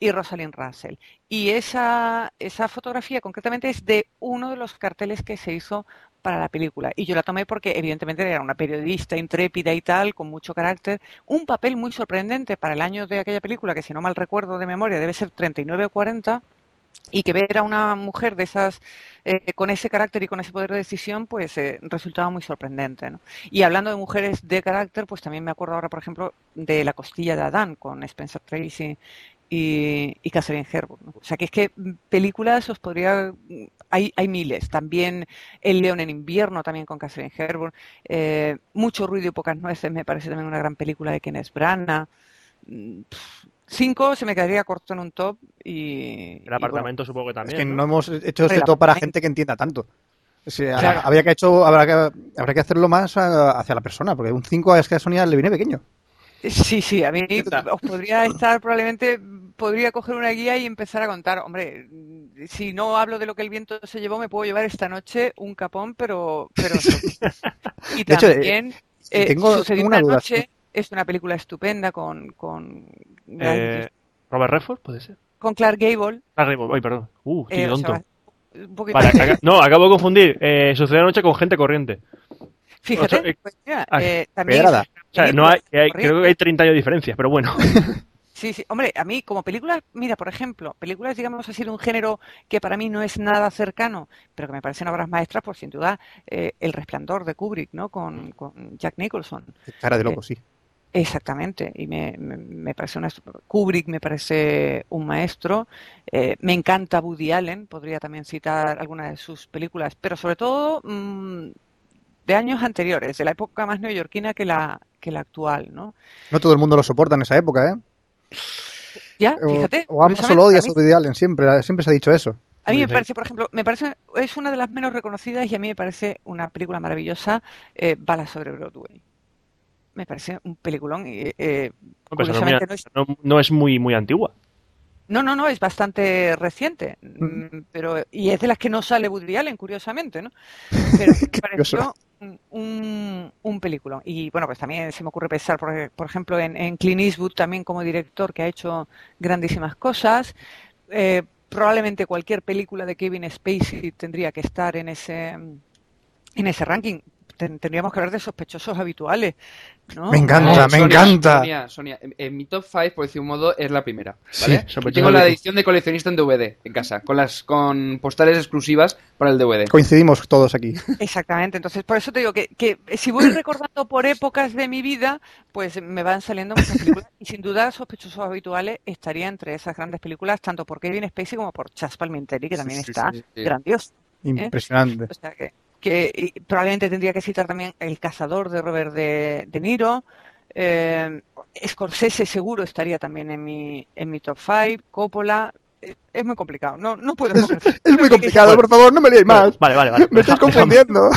y Rosalind Russell. Y esa, esa fotografía concretamente es de uno de los carteles que se hizo para la película. Y yo la tomé porque evidentemente era una periodista intrépida y tal, con mucho carácter. Un papel muy sorprendente para el año de aquella película, que si no mal recuerdo de memoria debe ser 39 o 40. Y que ver a una mujer de esas, eh, con ese carácter y con ese poder de decisión, pues eh, resultaba muy sorprendente. ¿no? Y hablando de mujeres de carácter, pues también me acuerdo ahora, por ejemplo, de La costilla de Adán con Spencer Tracy y, Catherine. ¿no? O sea, que es que mm, películas os podría... mm, Hay, hay miles. También El león en invierno, también con Catherine Hepburn. Eh, Mucho ruido y pocas nueces, me parece también una gran película de Kenneth Branagh. Cinco se me quedaría corto en un top y... El y bueno, apartamento supongo que Es también. que ¿no? no hemos hecho este top para gente que entienda tanto. O sea, Claro. habría que hecho, habrá que, habrá que hacerlo más a- hacia la persona, porque un 5 es que a Sonia le viene pequeño. Sí, sí, a mí os podría estar, probablemente podría coger una guía y empezar a contar. Hombre, si no hablo de lo que el viento se llevó, me puedo llevar esta noche un capón, pero... pero y De hecho, eh, también, eh, tengo- una una duda, noche es una película estupenda con, con, Eh, Robert Redford, puede ser. con Clark Gable. Ah, Redford, ay, perdón. Uh, estoy eh, o tonto. sea, un poquito- Vale, aca- no, acabo de confundir. Eh, sucedió anoche con gente corriente. Fíjate, eh, pues mira, ah, eh, también pedrada. es una O sea, no hay, que hay- corriente. creo que hay 30 años de diferencia, pero bueno. Sí, sí. Hombre, a mí como películas, mira, por ejemplo, películas, digamos así, de un género que para mí no es nada cercano, pero que me parecen obras maestras, pues sin duda, eh, El Resplandor de Kubrick, ¿no? Con, con Jack Nicholson. Cara de loco, sí. Exactamente. Y me, me, me parece una... Kubrick me parece un maestro. Eh, me encanta Woody Allen, podría también citar algunas de sus películas, pero sobre todo mm, de años anteriores, de la época más neoyorquina que la, que la actual, ¿no? No todo el mundo lo soporta en esa época, ¿eh? Ya, fíjate. o o curiosamente, lo a odias a Woody Allen, siempre, siempre se ha dicho eso. A mí me parece, por ejemplo, me parece, es una de las menos reconocidas y a mí me parece una película maravillosa, eh, Bala sobre Broadway. Me parece un peliculón y, eh, no, curiosamente no es, no- no es muy, muy antigua. no, no, no, es bastante reciente, Mm. mm, pero, y es de las que no sale Woody Allen, curiosamente, ¿no? Pero me pareció un, un, peliculón. Y bueno, pues también se me ocurre pensar, por, por ejemplo, en, en Clint Eastwood también como director que ha hecho grandísimas cosas. Eh, probablemente cualquier película de Kevin Spacey tendría que estar en ese en ese ranking. Ten- tendríamos que hablar de sospechosos habituales, ¿no? Me encanta, No, me Sonia, encanta. Sonia, Sonia, en, en mi top 5, por decir un modo, es la primera. ¿vale? Sí, tengo la edición de coleccionista en DVD en casa, con las con postales exclusivas para el DVD. Coincidimos todos aquí. Exactamente, entonces por eso te digo que, que si voy recordando por épocas de mi vida, pues me van saliendo muchas películas y sin duda Sospechosos Habituales estaría entre esas grandes películas, tanto por Kevin Spacey como por Chas Palminteri, que también sí, está sí, sí. grandioso. Impresionante. O sea que, que y probablemente tendría que citar también El Cazador de Robert De, De Niro. Eh, Scorsese seguro estaría también en mi, en mi top 5. Coppola. eh, Es muy complicado. No, no puedo. Es, muy complicado, por favor, no me liéis más. Vale, vale, vale. Me estás Deja- confundiendo.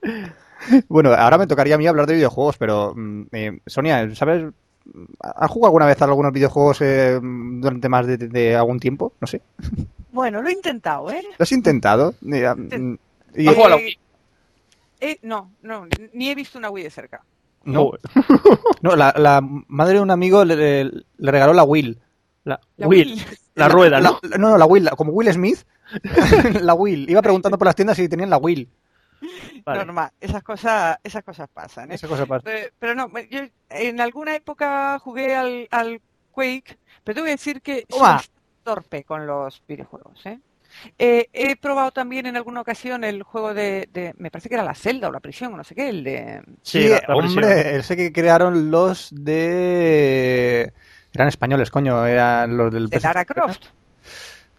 bueno, ahora me tocaría a mí hablar de videojuegos, pero mm, eh, Sonia, ¿sabes? ¿Has jugado alguna vez a algunos videojuegos eh, durante más de, de- de algún tiempo? No sé. Bueno, lo he intentado, ¿eh? ¿Lo has intentado? Eh, mm, y- ¿Has jugado a la Eh, Wii? eh, no, no, ni he visto una Wii de cerca. no, no, la, la madre de un amigo le, le- le regaló la Will. La, La Will, Wii. la rueda, ¿no? La- no, no, la Will, la- como Will Smith. la Will. Iba preguntando por las tiendas si tenían la Will. Vale. Normal, esas cosas, esas cosas pasan, ¿eh? Esa cosa pasa. Pero, pero no, yo en alguna época jugué al, al Quake, pero te voy a decir que Toma. Torpe con los videojuegos, ¿eh? Eh, he probado también en alguna ocasión el juego de, de- me parece que era la celda o la prisión o no sé qué, el de... Sí, Sí, la- la hombre, ese que crearon los de... Eran españoles, coño, eran los del... de Lara Croft.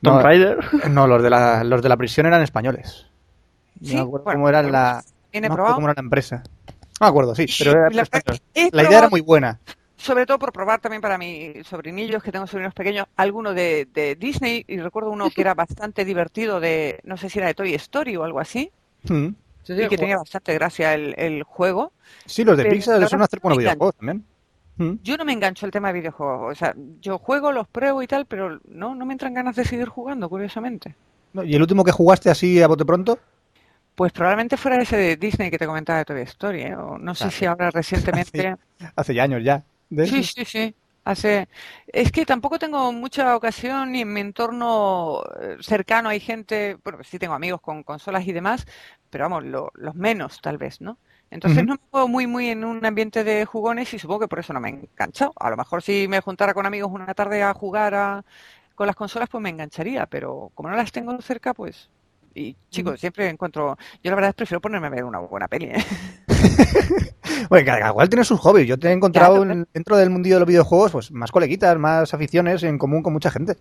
Tomb No, Raider. no, los de, la, los de la prisión eran españoles. No Sí, me acuerdo bueno, cómo era la... No me acuerdo probado. cómo era la empresa. No me acuerdo, sí, pero era la, La idea era muy buena. Sobre todo por probar también para mis sobrinillos, que tengo sobrinos pequeños, alguno de, de Disney, y recuerdo uno que era bastante divertido, de no sé si era de Toy Story o algo así, Mm. Sí, sí, y que tenía bastante gracia el, el juego. Sí, los de Pero Pixar suelen hacer buenos videojuegos también. Yo no me engancho el tema de videojuegos, o sea, yo juego, los pruebo y tal, pero no, no me entran ganas de seguir jugando, curiosamente. ¿Y el último que jugaste así a bote pronto? Pues probablemente fuera ese de Disney que te comentaba de Toy Story, ¿eh? o no sé Claro. si ahora recientemente... Hace ya años ya. ¿De Sí, sí, sí. Hace... Es que tampoco tengo mucha ocasión ni en mi entorno eh, cercano hay gente, bueno, sí tengo amigos con consolas y demás, pero vamos, lo- los menos tal vez, ¿no? Entonces no me puedo muy, muy en un ambiente de jugones y supongo que por eso no me he enganchado. A lo mejor si me juntara con amigos una tarde a jugar a- con las consolas, pues me engancharía, pero como no las tengo cerca, pues... Y chicos, siempre encuentro... Yo la verdad prefiero ponerme a ver una buena peli, ¿eh? Bueno, cada cual tiene sus hobbies. Yo te he encontrado Claro. en- dentro del mundillo de los videojuegos pues más coleguitas, más aficiones en común con mucha gente.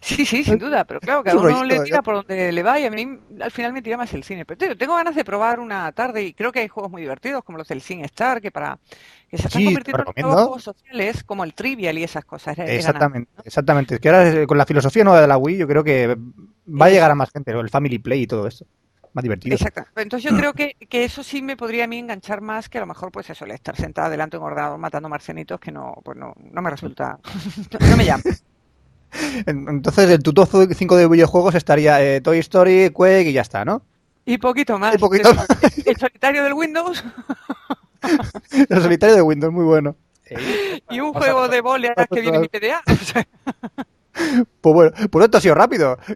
Sí, sí, sin duda, pero claro, cada uno le tira por donde le va y a mí al final me tira más el cine. Pero tengo ganas de probar una tarde y creo que hay juegos muy divertidos como los del Sin Star que para que se están Sí, convirtiendo en nuevos juegos sociales como el Trivial y esas cosas. Eran Exactamente, exactamente. Es que ahora eh, con la filosofía nueva de la Wii yo creo que va a llegar a más gente, el Family Play y todo esto. Más divertido. Exacto. Entonces yo creo que, que eso sí me podría a mí enganchar más que a lo mejor pues eso, el estar sentada delante de un ordenador matando marcianitos que no, pues no, no me resulta, no me llama. En- Entonces el tu top 5 de videojuegos estaría eh, Toy Story, Quake y ya está, ¿no? Y poquito más. Y poquito El- El solitario del Windows El solitario de Windows, muy bueno. y un juego pasa. de boleas que viene en mi PDA. Pues bueno, pues esto ha sido rápido.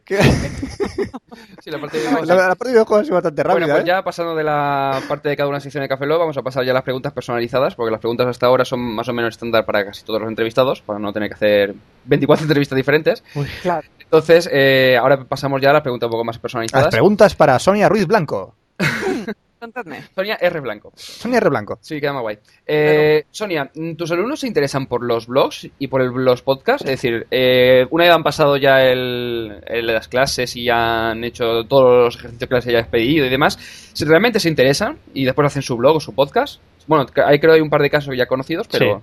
Sí, la parte de videojuegos, la parte de videojuegos ha sido bastante rápida. Bueno, pues ¿eh? ya pasando de la parte de cada una sección de Café Lock, vamos a pasar ya a las preguntas personalizadas, porque las preguntas hasta ahora son más o menos estándar para casi todos los entrevistados, para no tener que hacer 24 entrevistas diferentes. claro. Entonces, eh, ahora pasamos ya a las preguntas un poco más Las personalizadas. preguntas para Sonia Ruiz Blanco. Contadme. Sonia R. Blanco. Sonia R. Blanco. Sí, queda más guay. Eh, Sonia, ¿tus alumnos se interesan por los blogs y por el- los podcasts? Es decir, eh, una vez han pasado ya el, el- las clases y ya han hecho todos los ejercicios que les hayas pedido y demás, ¿se- ¿realmente se interesan y después hacen su blog o su podcast? Bueno, hay, creo que hay un par de casos ya conocidos, pero...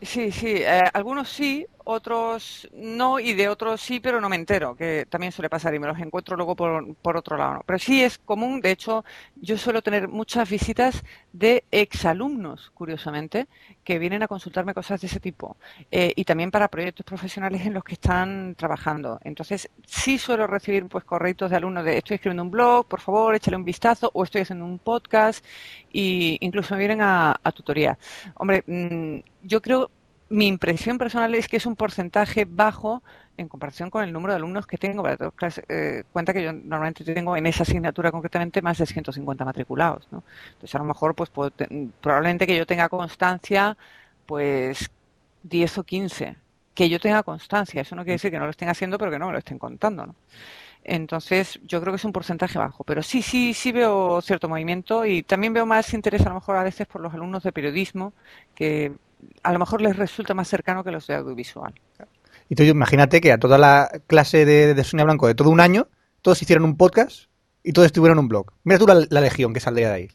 Sí, sí, eh, algunos sí, otros no, y de otros sí, pero no me entero, que también suele pasar y me los encuentro luego por, por otro lado. Pero sí es común, de hecho, yo suelo tener muchas visitas de exalumnos, curiosamente, que vienen a consultarme cosas de ese tipo, eh, y también para proyectos profesionales en los que están trabajando. Entonces, sí suelo recibir pues correitos de alumnos de estoy escribiendo un blog, por favor, échale un vistazo, o estoy haciendo un podcast, y incluso me vienen a, a tutoría. Hombre, mm, yo creo, mi impresión personal es que es un porcentaje bajo en comparación con el número de alumnos que tengo. Para clase- eh, cuenta que yo normalmente tengo en esa asignatura concretamente más de 150 matriculados, ¿no? Entonces a lo mejor, pues puedo te- probablemente que yo tenga constancia, pues 10 o 15. Que yo tenga constancia, eso no quiere decir que no lo estén haciendo, pero que no me lo estén contando, ¿no? Entonces, yo creo que es un porcentaje bajo, pero sí, sí, sí veo cierto movimiento y también veo más interés a lo mejor a veces por los alumnos de periodismo, que a lo mejor les resulta más cercano que los de audiovisual. Y tú imagínate que a toda la clase de, de Sonia Blanco de todo un año, todos hicieron un podcast y todos estuvieron un blog. Mira tú la, la legión que saldría de ahí.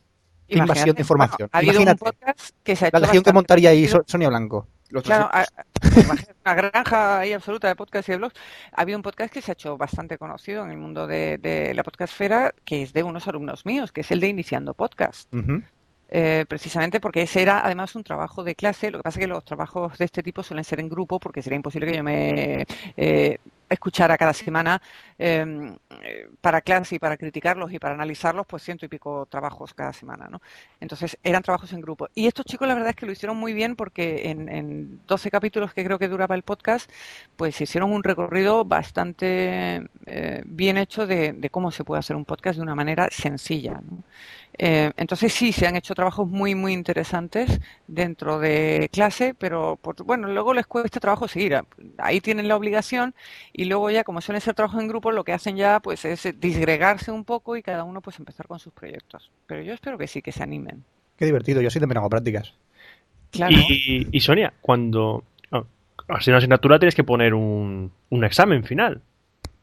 Qué invasión de información. bueno, ha Imagínate. un podcast que se ha hecho La legión que montaría ahí Sonia Blanco. Los Claro, a- una granja ahí absoluta de podcast y de blogs. Ha habido un podcast que se ha hecho bastante conocido en el mundo de, de la podcastfera, que es de unos alumnos míos, que es el de Iniciando Podcast. Eh, precisamente porque ese era además un trabajo de clase. Lo que pasa es que los trabajos de este tipo suelen ser en grupo porque sería imposible que yo me eh, escuchara cada semana eh, para clase y para criticarlos y para analizarlos, pues ciento y pico trabajos cada semana, ¿no? Entonces eran trabajos en grupo. Y estos chicos la verdad es que lo hicieron muy bien porque en, en 12 capítulos que creo que duraba el podcast, pues hicieron un recorrido bastante eh, bien hecho de, cómo se puede hacer un podcast de una manera sencilla. Eh, entonces sí, se han hecho trabajos muy, muy interesantes dentro de clase, pero por- bueno, luego les cuesta trabajo seguir. Ahí tienen la obligación y luego ya, como suelen ser trabajos en grupo, lo que hacen ya pues es disgregarse un poco y cada uno pues empezar con sus proyectos. Pero yo espero que sí, que se animen. Qué divertido, yo sí también hago prácticas. Claro. Y, y Sonia, cuando oh, así una asignatura tienes que poner un, un examen final.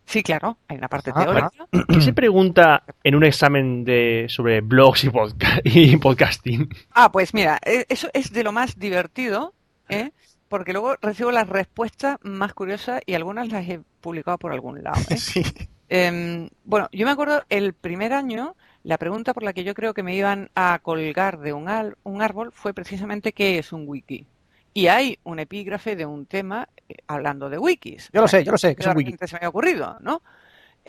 Sí, claro, hay una parte Ah, teórica. ¿Qué se pregunta en un examen de sobre blogs y, podca- y podcasting? Ah, pues mira, e- eso es de lo más divertido, ¿eh? Porque luego recibo las respuestas más curiosas y algunas las he publicado por algún lado. ¿eh? Sí. Em, bueno, yo me acuerdo el primer año, la pregunta por la que yo creo que me iban a colgar de un, al- un árbol fue precisamente qué es un wiki. Y hay un epígrafe de un tema eh, hablando de wikis. Yo lo sé, yo lo sé, que es un wiki. Se me ha ocurrido, ¿no?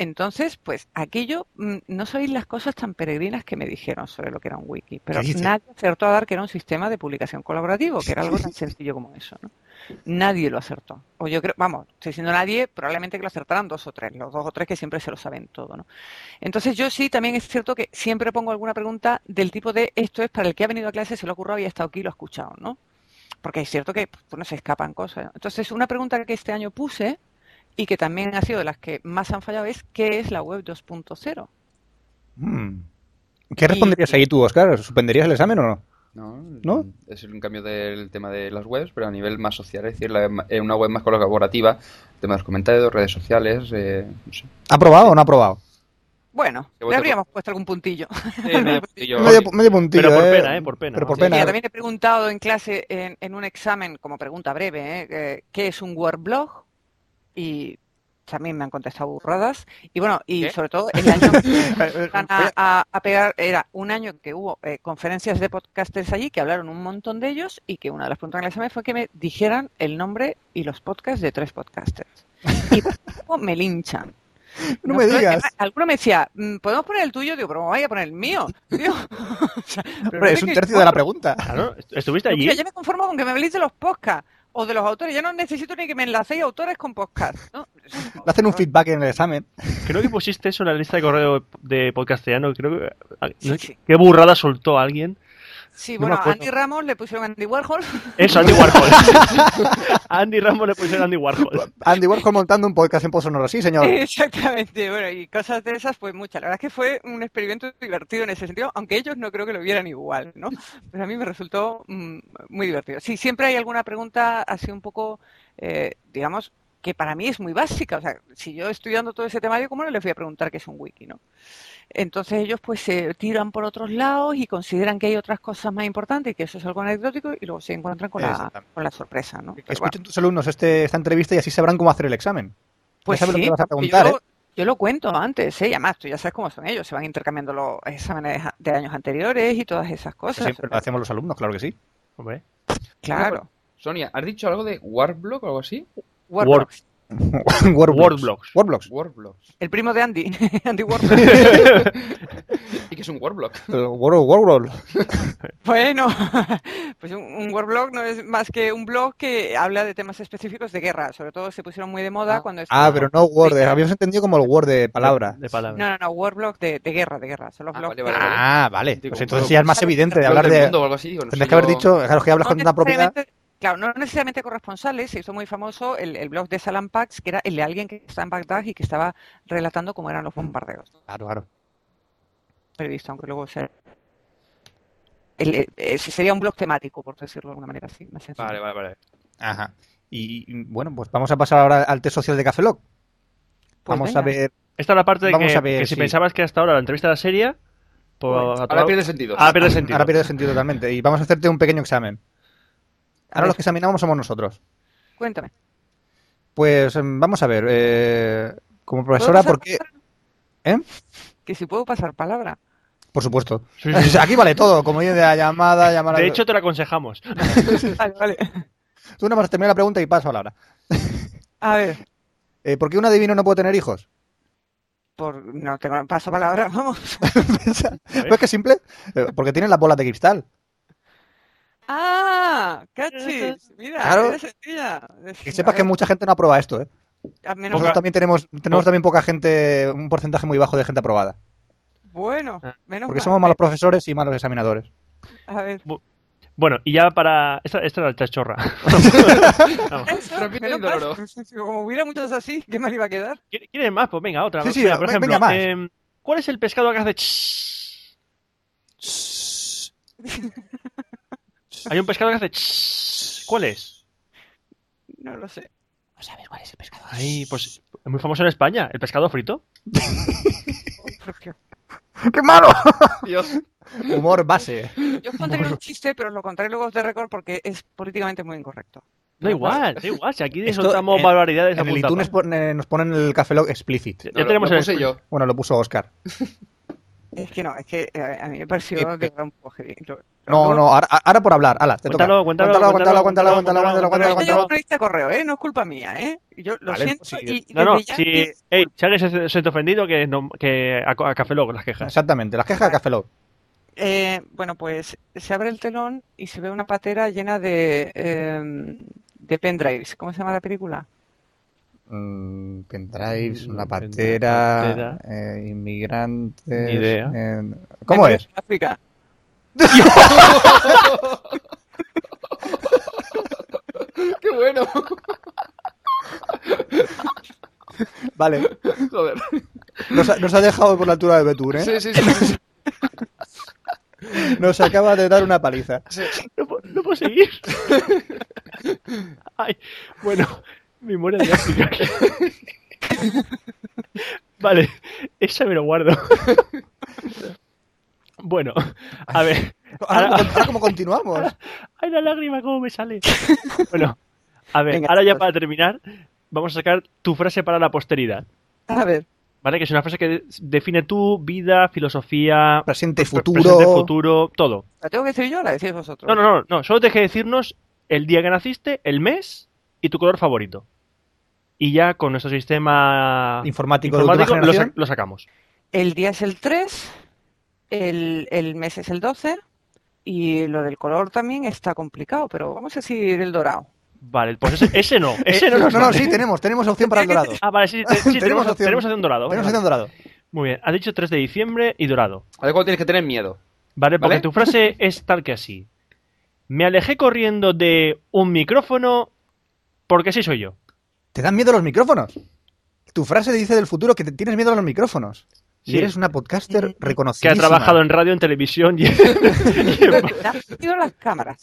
Entonces, pues aquello, mm, no sabéis las cosas tan peregrinas que me dijeron sobre lo que era un wiki, pero nadie acertó a dar que era un sistema de publicación colaborativo, que era algo tan sencillo como eso, ¿no? Nadie lo acertó. O yo creo, vamos, estoy diciendo nadie, probablemente que lo acertaran dos o tres, los dos o tres que siempre se lo saben todo, ¿no? Entonces yo sí, también es cierto que siempre pongo alguna pregunta del tipo de esto es para el que ha venido a clase, se lo ha ocurrido y ha estado aquí y lo ha escuchado, ¿no? Porque es cierto que pues, no se escapan cosas. ¿no? Entonces, una pregunta que este año puse y que también ha sido de las que más han fallado es ¿qué es la web 2.0? Mm. ¿Qué responderías ahí tú, Oscar? ¿Suspenderías el examen o no? No, ¿No? Es un cambio del tema de las webs, pero a nivel más social, es decir, la- eh, una web más colaborativa, tema de los comentarios, redes sociales, eh, no sé. ¿Ha aprobado o no ha aprobado? Bueno, le habríamos puesto algún puntillo. medio puntillo. Medio, medio puntillo, Pero por eh. pena, ¿eh? Por pena. Pero por Sí, pena. Mira, también he preguntado en clase, en, en un examen, como pregunta breve, eh, ¿qué es un Wordblog? Y también me han contestado burradas. Y bueno, y ¿Qué? sobre todo el año Eh, van a, a- a pegar, era un año que hubo eh, conferencias de podcasters allí, que hablaron un montón de ellos, y que una de las preguntas el examen fue que me dijeran el nombre y los podcasts de tres podcasters. Y me linchan. No me digas. Alguno me decía, "Mm, ¿podemos poner el tuyo? Digo, pero me vaya a poner el mío. Tío. O sea, pero Hombre, no es un tercio de la pregunta. Claro, ¿estuviste Yo, allí? mira, ya me conformo con que me habléis de los podcasts o de los autores. Ya no necesito ni que me enlacéis autores con podcasts. ¿no? Le hacen un feedback en el examen. Creo que pusiste eso en la lista de correo de podcastiano. Creo que. Sí, sí. ¿Qué burrada soltó alguien? Sí, No bueno. Andy Ramos le pusieron Andy Warhol. Eso, Andy Warhol. A Andy Ramos le pusieron Andy Warhol. Andy Warhol montando un podcast en Pozo Sonoro. Sí, señor. Exactamente, bueno, y cosas de esas, pues muchas. La verdad es que fue un experimento divertido en ese sentido, aunque ellos no creo que lo vieran igual, ¿no? Pero a mí me resultó mm, muy divertido. Sí, siempre hay alguna pregunta así un poco, eh, digamos, que para mí es muy básica. O sea, si yo estudiando todo ese temario, ¿cómo no les voy a preguntar qué es un wiki, no? Entonces ellos pues se tiran por otros lados y consideran que hay otras cosas más importantes y que eso es algo anecdótico y luego se encuentran con la, con la sorpresa, ¿no? Bueno. escuchen tus alumnos este, esta entrevista y así sabrán cómo hacer el examen. Pues sabes lo sí, que vas a preguntar, yo, ¿eh? yo lo cuento antes, ¿eh? y además tú ya sabes cómo son ellos, se van intercambiando los exámenes de años anteriores y todas esas cosas. Siempre lo hacemos los alumnos, claro que sí. Hombre. Claro. Sonia, ¿has dicho algo de Warblock o algo así? Wordblocks. Wordblocks. Wordblocks. Wordblocks. El primo de Andy, Andy Warhol. ¿Y qué es un Warblock? Eh, Word- Wordblocks. bueno, pues un, un Wordblog no es más que un blog que habla de temas específicos de guerra. Sobre todo se pusieron muy de moda cuando... Ah, pero no Word. Habíamos entendido como el Word de palabra. De palabra. No, no, no, Wordblog de, de guerra, de guerra. Son los Ah, blogs vale, que- vale, vale. Ah, vale. Digo, Pues entonces ya es más evidente de hablar de... mundo o algo así, digo, no Tendrías que haber dicho, claro, que hablas No con tanta propiedad. Claro, no necesariamente corresponsales, se hizo muy famoso el, el blog de Salam Pax, que era el de alguien que estaba en Bagdad y que estaba relatando cómo eran los bombardeos. Claro, claro. Periodista, aunque luego sea. el- el- ese sería un blog temático, por decirlo de alguna manera así. Más. Vale, vale, vale. Ajá. Y y, bueno, pues vamos a pasar ahora al test social de Café Lock. Pues Vamos a ver. Esta es la parte de Vamos que, a ver, que si sí. pensabas que hasta ahora la entrevista era seria, pues Ahora pierde sentido. Ahora pierde sentido. Ahora pierde sentido totalmente. Y vamos a hacerte un pequeño examen. Ahora los que examinamos somos nosotros. Cuéntame. Pues em, vamos a ver. eh, como ¿Puedo profesora, ¿por qué? ¿Eh? Que si puedo pasar palabra. Por supuesto. Sí, sí. Aquí vale todo, como dice la llamada, llamar a- De hecho, te lo aconsejamos. Vale, vale. Tú nada más termina la pregunta y paso a la hora. A ver, Eh, ¿Por qué un adivino no puede tener hijos? por... no tengo paso palabra, vamos. ¿Ves qué simple? Eh, Porque tienen las bolas de cristal. ¡Ah! ¡Cachis! Mira, Claro. Que sepas que mucha gente no aprueba esto, ¿eh? A menos Nosotros también tenemos, tenemos también poca gente, un porcentaje muy bajo de gente aprobada. Bueno, Ah. menos Porque mal. somos malos profesores y malos examinadores. A ver. Bueno, y ya para. Esta, esta era la chachorra. Repite el loro. Como hubiera muchos así, ¿qué mal iba a quedar? ¿Qui- ¿Quieres más? Pues venga, otra. Sí, sí, Mira, por venga, ejemplo, más. em, ¿cuál es el pescado que hace? Hay un pescado que hace chss. ¿Cuál es? No lo sé. Ay, pues es muy famoso en España, el pescado frito. ¡Qué malo! Dios. Humor base. Yo os contaría un chiste, pero os lo contaré luego de récord porque es políticamente muy incorrecto. Da igual, da igual, si aquí soltamos barbaridades En el iTunes nos ponen el Café Lock explicit. Ya No, lo- tenemos lo el puse yo. Bueno, lo puso Oscar. Es que no, es que eh, a mí me pareció Eh, de verdad un poco No, no, ahora, ahora por hablar. Ala, te Cuéntalo, toca. cuéntalo, cuéntalo, cuéntalo, cuéntalo, cuéntalo, cuéntalo, cuéntalo, Pero cuéntalo, es que yo cuéntalo. no hice correo, ¿eh? No es culpa mía, ¿eh? Yo lo Vale, siento pues sí. y, No, no, si, ey, si alguien se, se siente ofendido, que, no, que a, a Café Lock las quejas. Exactamente, las quejas de Café Lock. Eh, bueno, pues se abre el telón y se ve una patera llena de, eh, de pendrives. ¿Cómo se llama la película? Mm, pendrives, una patera. patera, eh, inmigrantes. Ni idea. eh, ¿Cómo es? África. Qué bueno. Vale, Joder. nos ha, nos ha dejado por la altura de Betún, ¿eh? Sí, sí, sí. sí, sí. Nos acaba de dar una paliza. No, puedo- no puedo seguir. Ay, bueno, memoria de África. vale, esa me lo guardo. bueno, a ver. Ahora, Ahora, ¿cómo- ahora cómo continuamos? ay, la lágrima, cómo me sale. Bueno, a ver, Venga, ahora ya chicos. para terminar, vamos a sacar tu frase para la posteridad. A ver, ¿Vale? Que es una frase que define tu vida, filosofía, Presente, pre- futuro. presente, futuro, todo. ¿la tengo que decir yo o la decís vosotros? No, no, no, no. Solo tienes que decirnos el día que naciste, el mes y tu color favorito. Y ya con nuestro sistema Informático de lo, sa- lo sacamos. El día es el 3, el, el mes es el 12 y lo del color también está complicado, pero vamos a decir el dorado. Vale, pues ese, ese no. Ese Eh, no, no, nos no, no, vale. sí, tenemos, tenemos opción para el dorado. Ah, vale, sí, te- sí, tenemos, Tenemos opción, tenemos opción dorado. Tenemos opción dorado. Muy bien, has dicho 3 de diciembre y dorado. A ver cuándo tienes que tener miedo. Vale, porque ¿Vale? tu frase es tal que así. Me alejé corriendo de un micrófono porque así soy yo. ¿Te dan miedo los micrófonos? Tu frase dice del futuro que te tienes miedo a los micrófonos. Y Sí. eres una podcaster Mm, Que reconocida. ha trabajado en radio, en televisión y... y sentido las cámaras.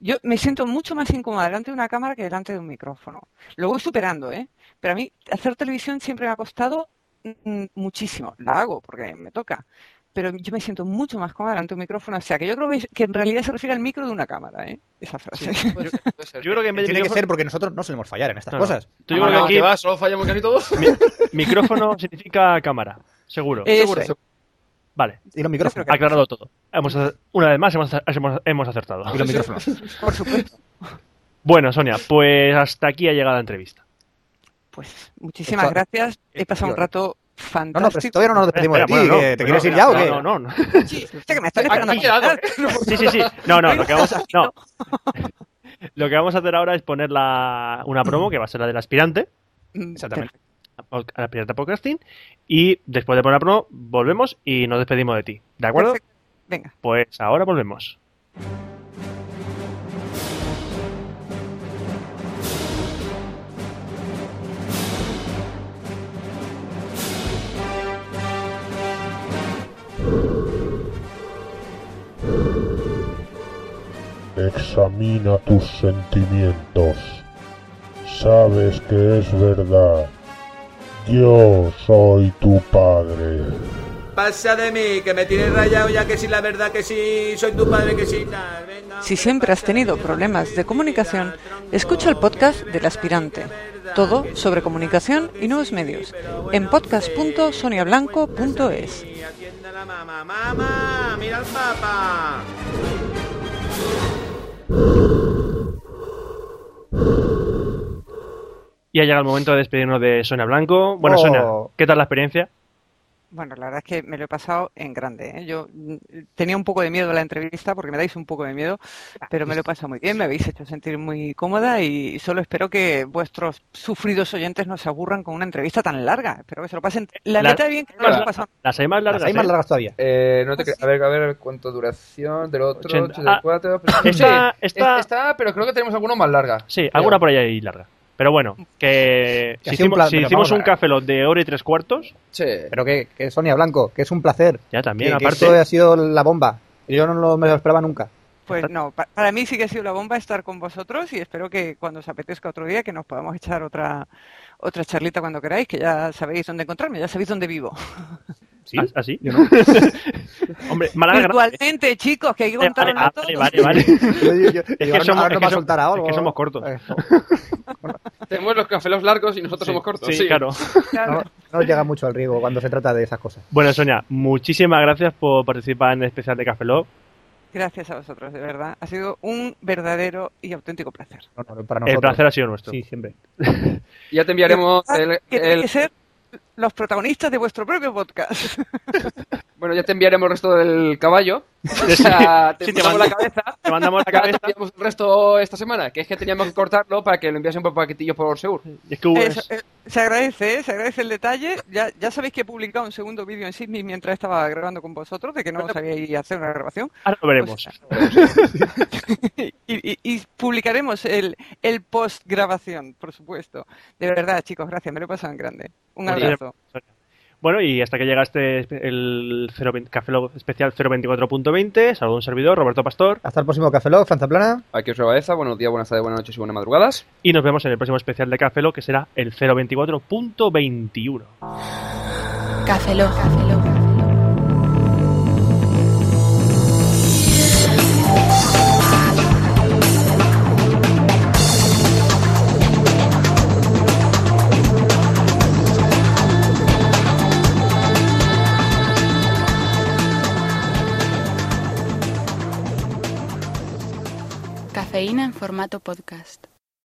Yo me siento mucho más incómoda delante de una cámara que delante de un micrófono. Lo voy superando, ¿eh? Pero a mí hacer televisión siempre me ha costado mm, muchísimo. La hago porque me toca. Pero yo me siento mucho más cómoda delante de un micrófono. O sea, que yo creo que, en realidad se refiere al micro de una cámara, ¿eh? Esa frase. Puede ser, puede ser. Yo creo que en vez de Tiene que ser porque nosotros no solemos fallar en estas No, no. cosas. yo Ah, creo que aquí va, solo fallamos casi todos. micrófono significa cámara. Seguro. Eso Seguro, es. seguro. Vale, Y los micrófonos. aclarado todo. Hemos, una vez más hemos, hemos, acertado. Y los micrófonos. Por supuesto. Bueno, Sonia, pues hasta aquí ha llegado la entrevista. Pues muchísimas gracias. He pasado un rato No, no, pero si todavía no nos despedimos de ti. Bueno, no, ¿Te quieres ir no, ya o qué? No, no, no. Sí, que me están esperando. A. Sí, sí, sí. No, no, lo que vamos, no. Lo que vamos a hacer ahora es poner la, una promo que va a ser la del aspirante, Exactamente. al aspirante a podcasting, y después de poner la promo volvemos y nos despedimos de ti. ¿De acuerdo? Perfecto. Venga. Pues ahora volvemos. Examina tus sentimientos. Sabes que es verdad. Yo soy tu padre. Pasa de mí, que me tienes rayado ya que sí, la verdad que sí, soy tu padre que sí, tal, venga. Si siempre has tenido problemas de comunicación, escucha el podcast del aspirante. Todo sobre comunicación y nuevos medios. En podcast.soniablanco.es. Mamá, mira al papá. Y ha llegado el momento de despedirnos de Sonia Blanco. Bueno, Oh. Sonia, ¿qué tal la experiencia? Bueno, la verdad es que me lo he pasado en grande. ¿eh? Yo mm, tenía un poco de miedo a la entrevista porque me dais un poco de miedo, pero me lo he pasado muy bien, me habéis hecho sentir muy cómoda y solo espero que vuestros sufridos oyentes no se aburran con una entrevista tan larga. Espero que se lo pasen la, La- de bien que no lo pasado. las hay más largas. Las hay más ¿eh? largas todavía. Eh, no te Ah, a ver, a ver cuánto duración del otro, 80. 84. Ah, Sí, esta- es- esta- está, pero creo que tenemos alguno más larga. Sí, Creo. alguna por ahí larga. Pero bueno, que Que si hicimos, plan- si hicimos un Lock de hora y tres cuartos, Sí. Pero que, que Sonia Blanco, que es un placer. ya también, que, que aparte. esto ha sido la bomba. Yo no lo, me lo esperaba nunca. Pues no, pa- para mí sí que ha sido la bomba estar con vosotros y espero que cuando os apetezca otro día que nos podamos echar otra otra charlita cuando queráis, que ya sabéis dónde encontrarme, ya sabéis dónde vivo. ¿Sí? ¿Así? Hombre, Málaga Grande. Virtualmente, chicos, que hay que Vale, contarlo vale, todo. vale, vale. Yo- yo- yo- Es que ahora somos, no va a soltar algo. es que somos cortos. Eh, Tenemos los cafés largos y nosotros somos cortos. Sí, Sí, claro. No, no llega mucho al riego cuando se trata de esas cosas. Bueno, Sonia, muchísimas gracias por participar en el especial de Café Lock. Gracias a vosotros, de verdad. Ha sido un verdadero y auténtico placer. No, no, para El placer ha sido nuestro. Sí, siempre. Ya te enviaremos Ah, el, que el- que ser los protagonistas de vuestro propio podcast. bueno, ya te enviaremos el resto del caballo. O sea, te Sí, te mandamos la cabeza. Te mandamos la cabeza. el resto esta semana, que es que teníamos que cortarlo para que lo enviasen por paquetillos por Seur. Es que eh, se agradece, ¿eh? se agradece el detalle. Ya, ya sabéis que he publicado un segundo vídeo en Sydney mientras estaba grabando con vosotros, de que no sabíais hacer una grabación. ahora lo veremos. y, y- y publicaremos el, el post grabación, por supuesto. De verdad, chicos, gracias, me lo en grande. Un abrazo. Bueno, y hasta que llega este el 020 Café Lock especial 024.20, saludo a un servidor, Roberto Pastor, Hasta el próximo Café Lock, Franza Plana. Aquí os Baeza, buenos días, buenas tardes, buenas noches y buenas madrugadas. y nos vemos en el próximo especial de Café Lock, que será el 024.21. Café Lock. Cafeína en formato podcast.